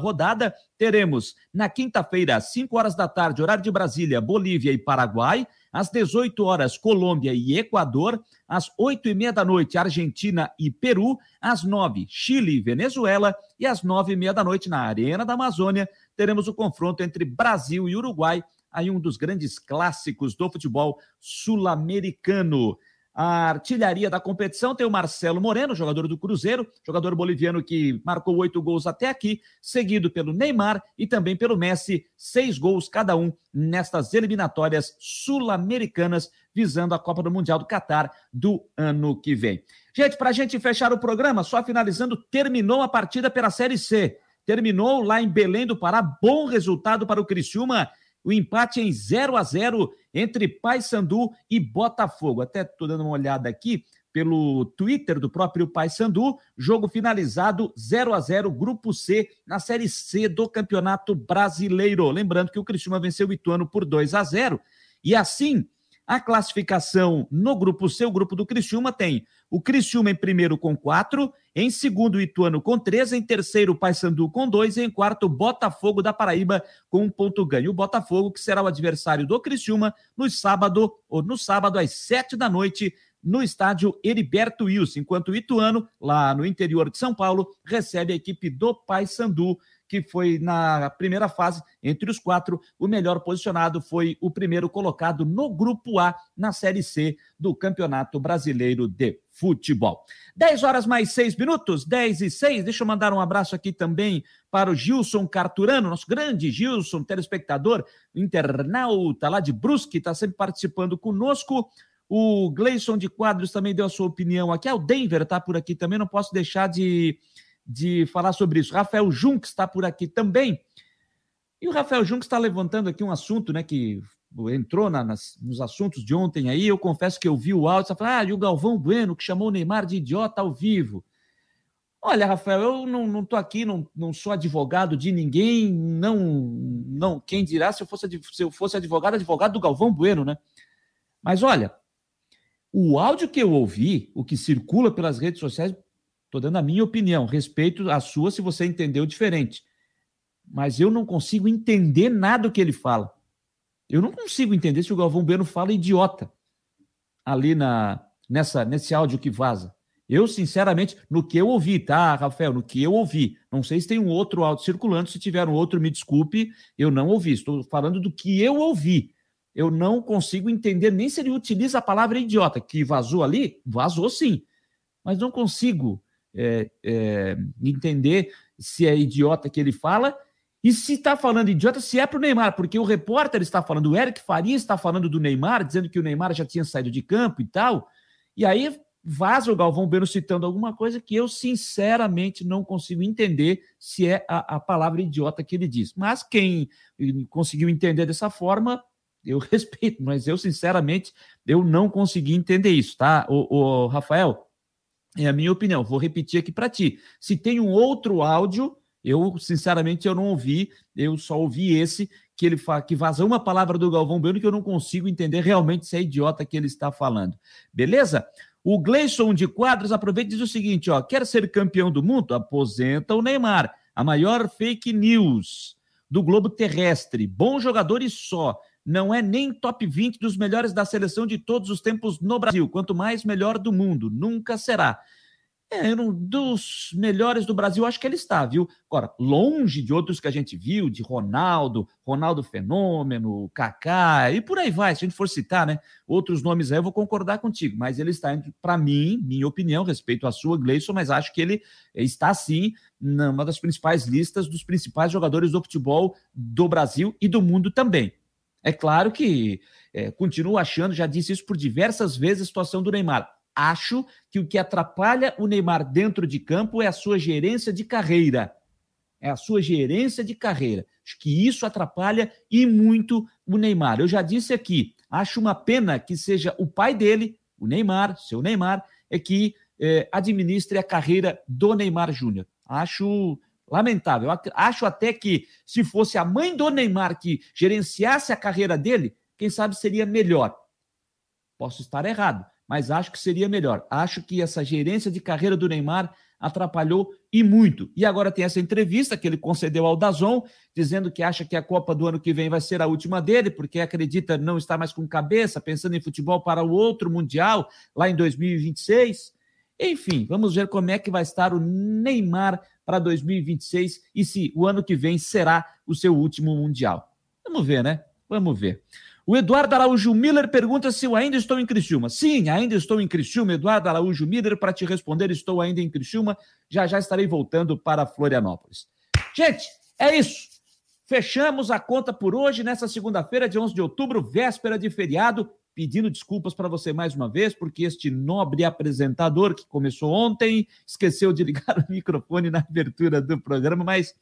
rodada. Teremos na quinta-feira, às 5 horas da tarde, horário de Brasília, Bolívia e Paraguai. Às 18 horas, Colômbia e Equador. Às 8 e meia da noite, Argentina e Peru. Às 9, Chile e Venezuela. E às 9 e meia da noite, na Arena da Amazônia, teremos o confronto entre Brasil e Uruguai. Aí um dos grandes clássicos do futebol sul-americano. A artilharia da competição tem o Marcelo Moreno, jogador do Cruzeiro, jogador boliviano que marcou oito gols até aqui, seguido pelo Neymar e também pelo Messi, seis gols cada um nestas eliminatórias sul-americanas, visando a Copa do Mundial do Catar do ano que vem. Gente, para a gente fechar o programa, só finalizando, terminou a partida pela Série C. Terminou lá em Belém do Pará, bom resultado para o Criciúma o empate em 0 a 0 entre Paysandu e Botafogo. Até estou dando uma olhada aqui pelo Twitter do próprio Paysandu, jogo finalizado 0 a 0 Grupo C na Série C do Campeonato Brasileiro. Lembrando que o Criciúma venceu o Ituano por 2 a 0 e assim a classificação no grupo C, o grupo do Criciúma tem o Criciúma em primeiro com quatro, em segundo Ituano com três, em terceiro o Paysandu com dois, e em quarto Botafogo da Paraíba com um ponto ganho. O Botafogo que será o adversário do Criciúma no sábado ou no sábado às sete da noite no estádio Heriberto Wilson, enquanto o Ituano, lá no interior de São Paulo, recebe a equipe do Paysandu que foi na primeira fase, entre os quatro, o melhor posicionado foi o primeiro colocado no Grupo A, na Série C do Campeonato Brasileiro de Futebol. 10 horas mais 6 minutos, 10 e 6. Deixa eu mandar um abraço aqui também para o Gilson Carturano, nosso grande Gilson, telespectador, internauta lá de Brusque, está sempre participando conosco. O Gleison de Quadros também deu a sua opinião aqui. Ah, o Denver está por aqui também, não posso deixar de de falar sobre isso. Rafael Junks está por aqui também. E o Rafael Junks está levantando aqui um assunto, né, que entrou na, nas, nos assuntos de ontem aí. Eu confesso que eu vi o áudio, você fala, ah, e o Galvão Bueno, que chamou o Neymar de idiota ao vivo. Olha, Rafael, eu não estou aqui, não, não sou advogado de ninguém, não, não. Quem dirá se eu fosse, se eu fosse advogado, advogado do Galvão Bueno, né? Mas olha, o áudio que eu ouvi, o que circula pelas redes sociais, Estou dando a minha opinião, respeito a sua se você entendeu diferente. Mas eu não consigo entender nada do que ele fala. Eu não consigo entender se o Galvão Bueno fala idiota ali na nessa nesse áudio que vaza. Eu, sinceramente, no que eu ouvi, tá, Rafael? No que eu ouvi. Não sei se tem um outro áudio circulando. Se tiver um outro, me desculpe, eu não ouvi. Estou falando do que eu ouvi. Eu não consigo entender nem se ele utiliza a palavra idiota, que vazou ali. Vazou sim. Mas não consigo é, é, entender se é idiota que ele fala e se está falando idiota, se é para o Neymar, porque o repórter está falando, o Eric Faria está falando do Neymar, dizendo que o Neymar já tinha saído de campo e tal, e aí vaza o Galvão Bueno citando alguma coisa que eu sinceramente não consigo entender se é a, a palavra idiota que ele diz. Mas quem conseguiu entender dessa forma, eu <laughs> respeito, mas eu sinceramente eu não consegui entender isso, tá? O, o Rafael, é a minha opinião. Vou repetir aqui para ti. Se tem um outro áudio, Eu, sinceramente, eu não ouvi, eu só ouvi esse que ele fala que vaza uma palavra do Galvão Bueno que eu não consigo entender realmente se é idiota que ele está falando. Beleza? O Gleison de Quadros aproveita e diz o seguinte, ó, quer ser campeão do mundo? Aposenta o Neymar. A maior fake news do globo terrestre. Bom jogador e só. Não é nem top 20 dos melhores da seleção de todos os tempos no Brasil. Quanto mais, melhor do mundo. Nunca será. É, um dos melhores do Brasil, acho que ele está, viu? Agora, longe de outros que a gente viu, de Ronaldo, Ronaldo Fenômeno, Kaká, e por aí vai, se a gente for citar, né? Outros nomes aí, eu vou concordar contigo, mas ele está, para mim, minha opinião, respeito à sua, Gleison, mas acho que ele está, sim, numa das principais listas dos principais jogadores do futebol do Brasil e do mundo também. É claro que é, continuo achando, já disse isso por diversas vezes, a situação do Neymar Acho que o que atrapalha o Neymar dentro de campo é a sua gerência de carreira. É a sua gerência de carreira. Acho que isso atrapalha e muito o Neymar. Eu já disse aqui, acho uma pena que seja o pai dele, o Neymar, seu Neymar, é que é, administre a carreira do Neymar Júnior. Acho lamentável. Acho até que se fosse a mãe do Neymar que gerenciasse a carreira dele, quem sabe seria melhor. Posso estar errado, mas acho que seria melhor. Acho que essa gerência de carreira do Neymar atrapalhou e muito. E agora tem essa entrevista que ele concedeu ao Dazon, dizendo que acha que a Copa do ano que vem vai ser a última dele, porque acredita não estar mais com cabeça, pensando em futebol para o outro Mundial, lá em 2026. Enfim, vamos ver como é que vai estar o Neymar para 2026 e se o ano que vem será o seu último Mundial. Vamos ver, né? Vamos ver. O Eduardo Araújo Miller pergunta se eu ainda estou em Criciúma. Sim, ainda estou em Criciúma. Eduardo Araújo Miller, para te responder, estou ainda em Criciúma. Já já estarei voltando para Florianópolis. Gente, é isso. Fechamos a conta por hoje, nessa segunda-feira, de 11 de outubro, véspera de feriado. Pedindo desculpas para você mais uma vez, porque este nobre apresentador que começou ontem esqueceu de ligar <laughs> o microfone na abertura do programa, mas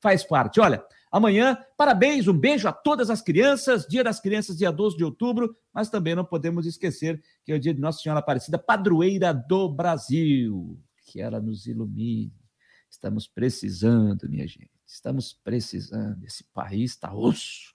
faz parte. Olha, Amanhã, parabéns, um beijo a todas as crianças. Dia das Crianças, dia 12 de outubro, mas também não podemos esquecer que é o dia de Nossa Senhora Aparecida, padroeira do Brasil. Que ela nos ilumine. Estamos precisando, minha gente. Estamos precisando. Esse país está osso.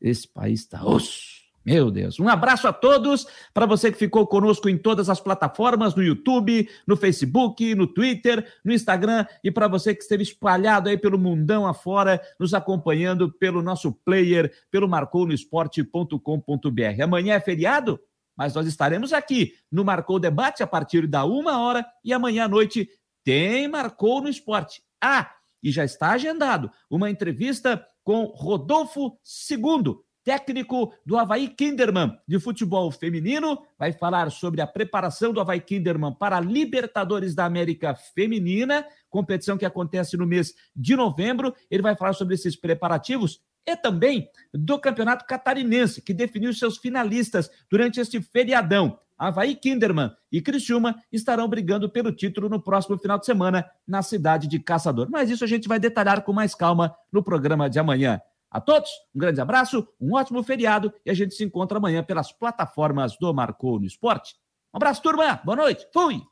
Esse país está osso. Meu Deus. Um abraço a todos. Para você que ficou conosco em todas as plataformas, no YouTube, no Facebook, no Twitter, no Instagram e para você que esteve espalhado aí pelo mundão afora, nos acompanhando pelo nosso player, pelo marconosport.com.br. Amanhã é feriado, mas nós estaremos aqui no Marcou Debate a partir da uma hora e amanhã à noite tem Marcou no Esporte. Ah, e já está agendado uma entrevista com Rodolfo Segundo técnico do Havaí Kinderman de futebol feminino, vai falar sobre a preparação do Havaí Kinderman para a Libertadores da América Feminina, competição que acontece no mês de novembro. Ele vai falar sobre esses preparativos e também do Campeonato Catarinense, que definiu seus finalistas durante este feriadão. Havaí Kinderman e Criciúma estarão brigando pelo título no próximo final de semana na cidade de Caçador. Mas isso a gente vai detalhar com mais calma no programa de amanhã. A todos, um grande abraço, um ótimo feriado e a gente se encontra amanhã pelas plataformas do Marcou no Esporte. Um abraço, turma. Boa noite. Fui.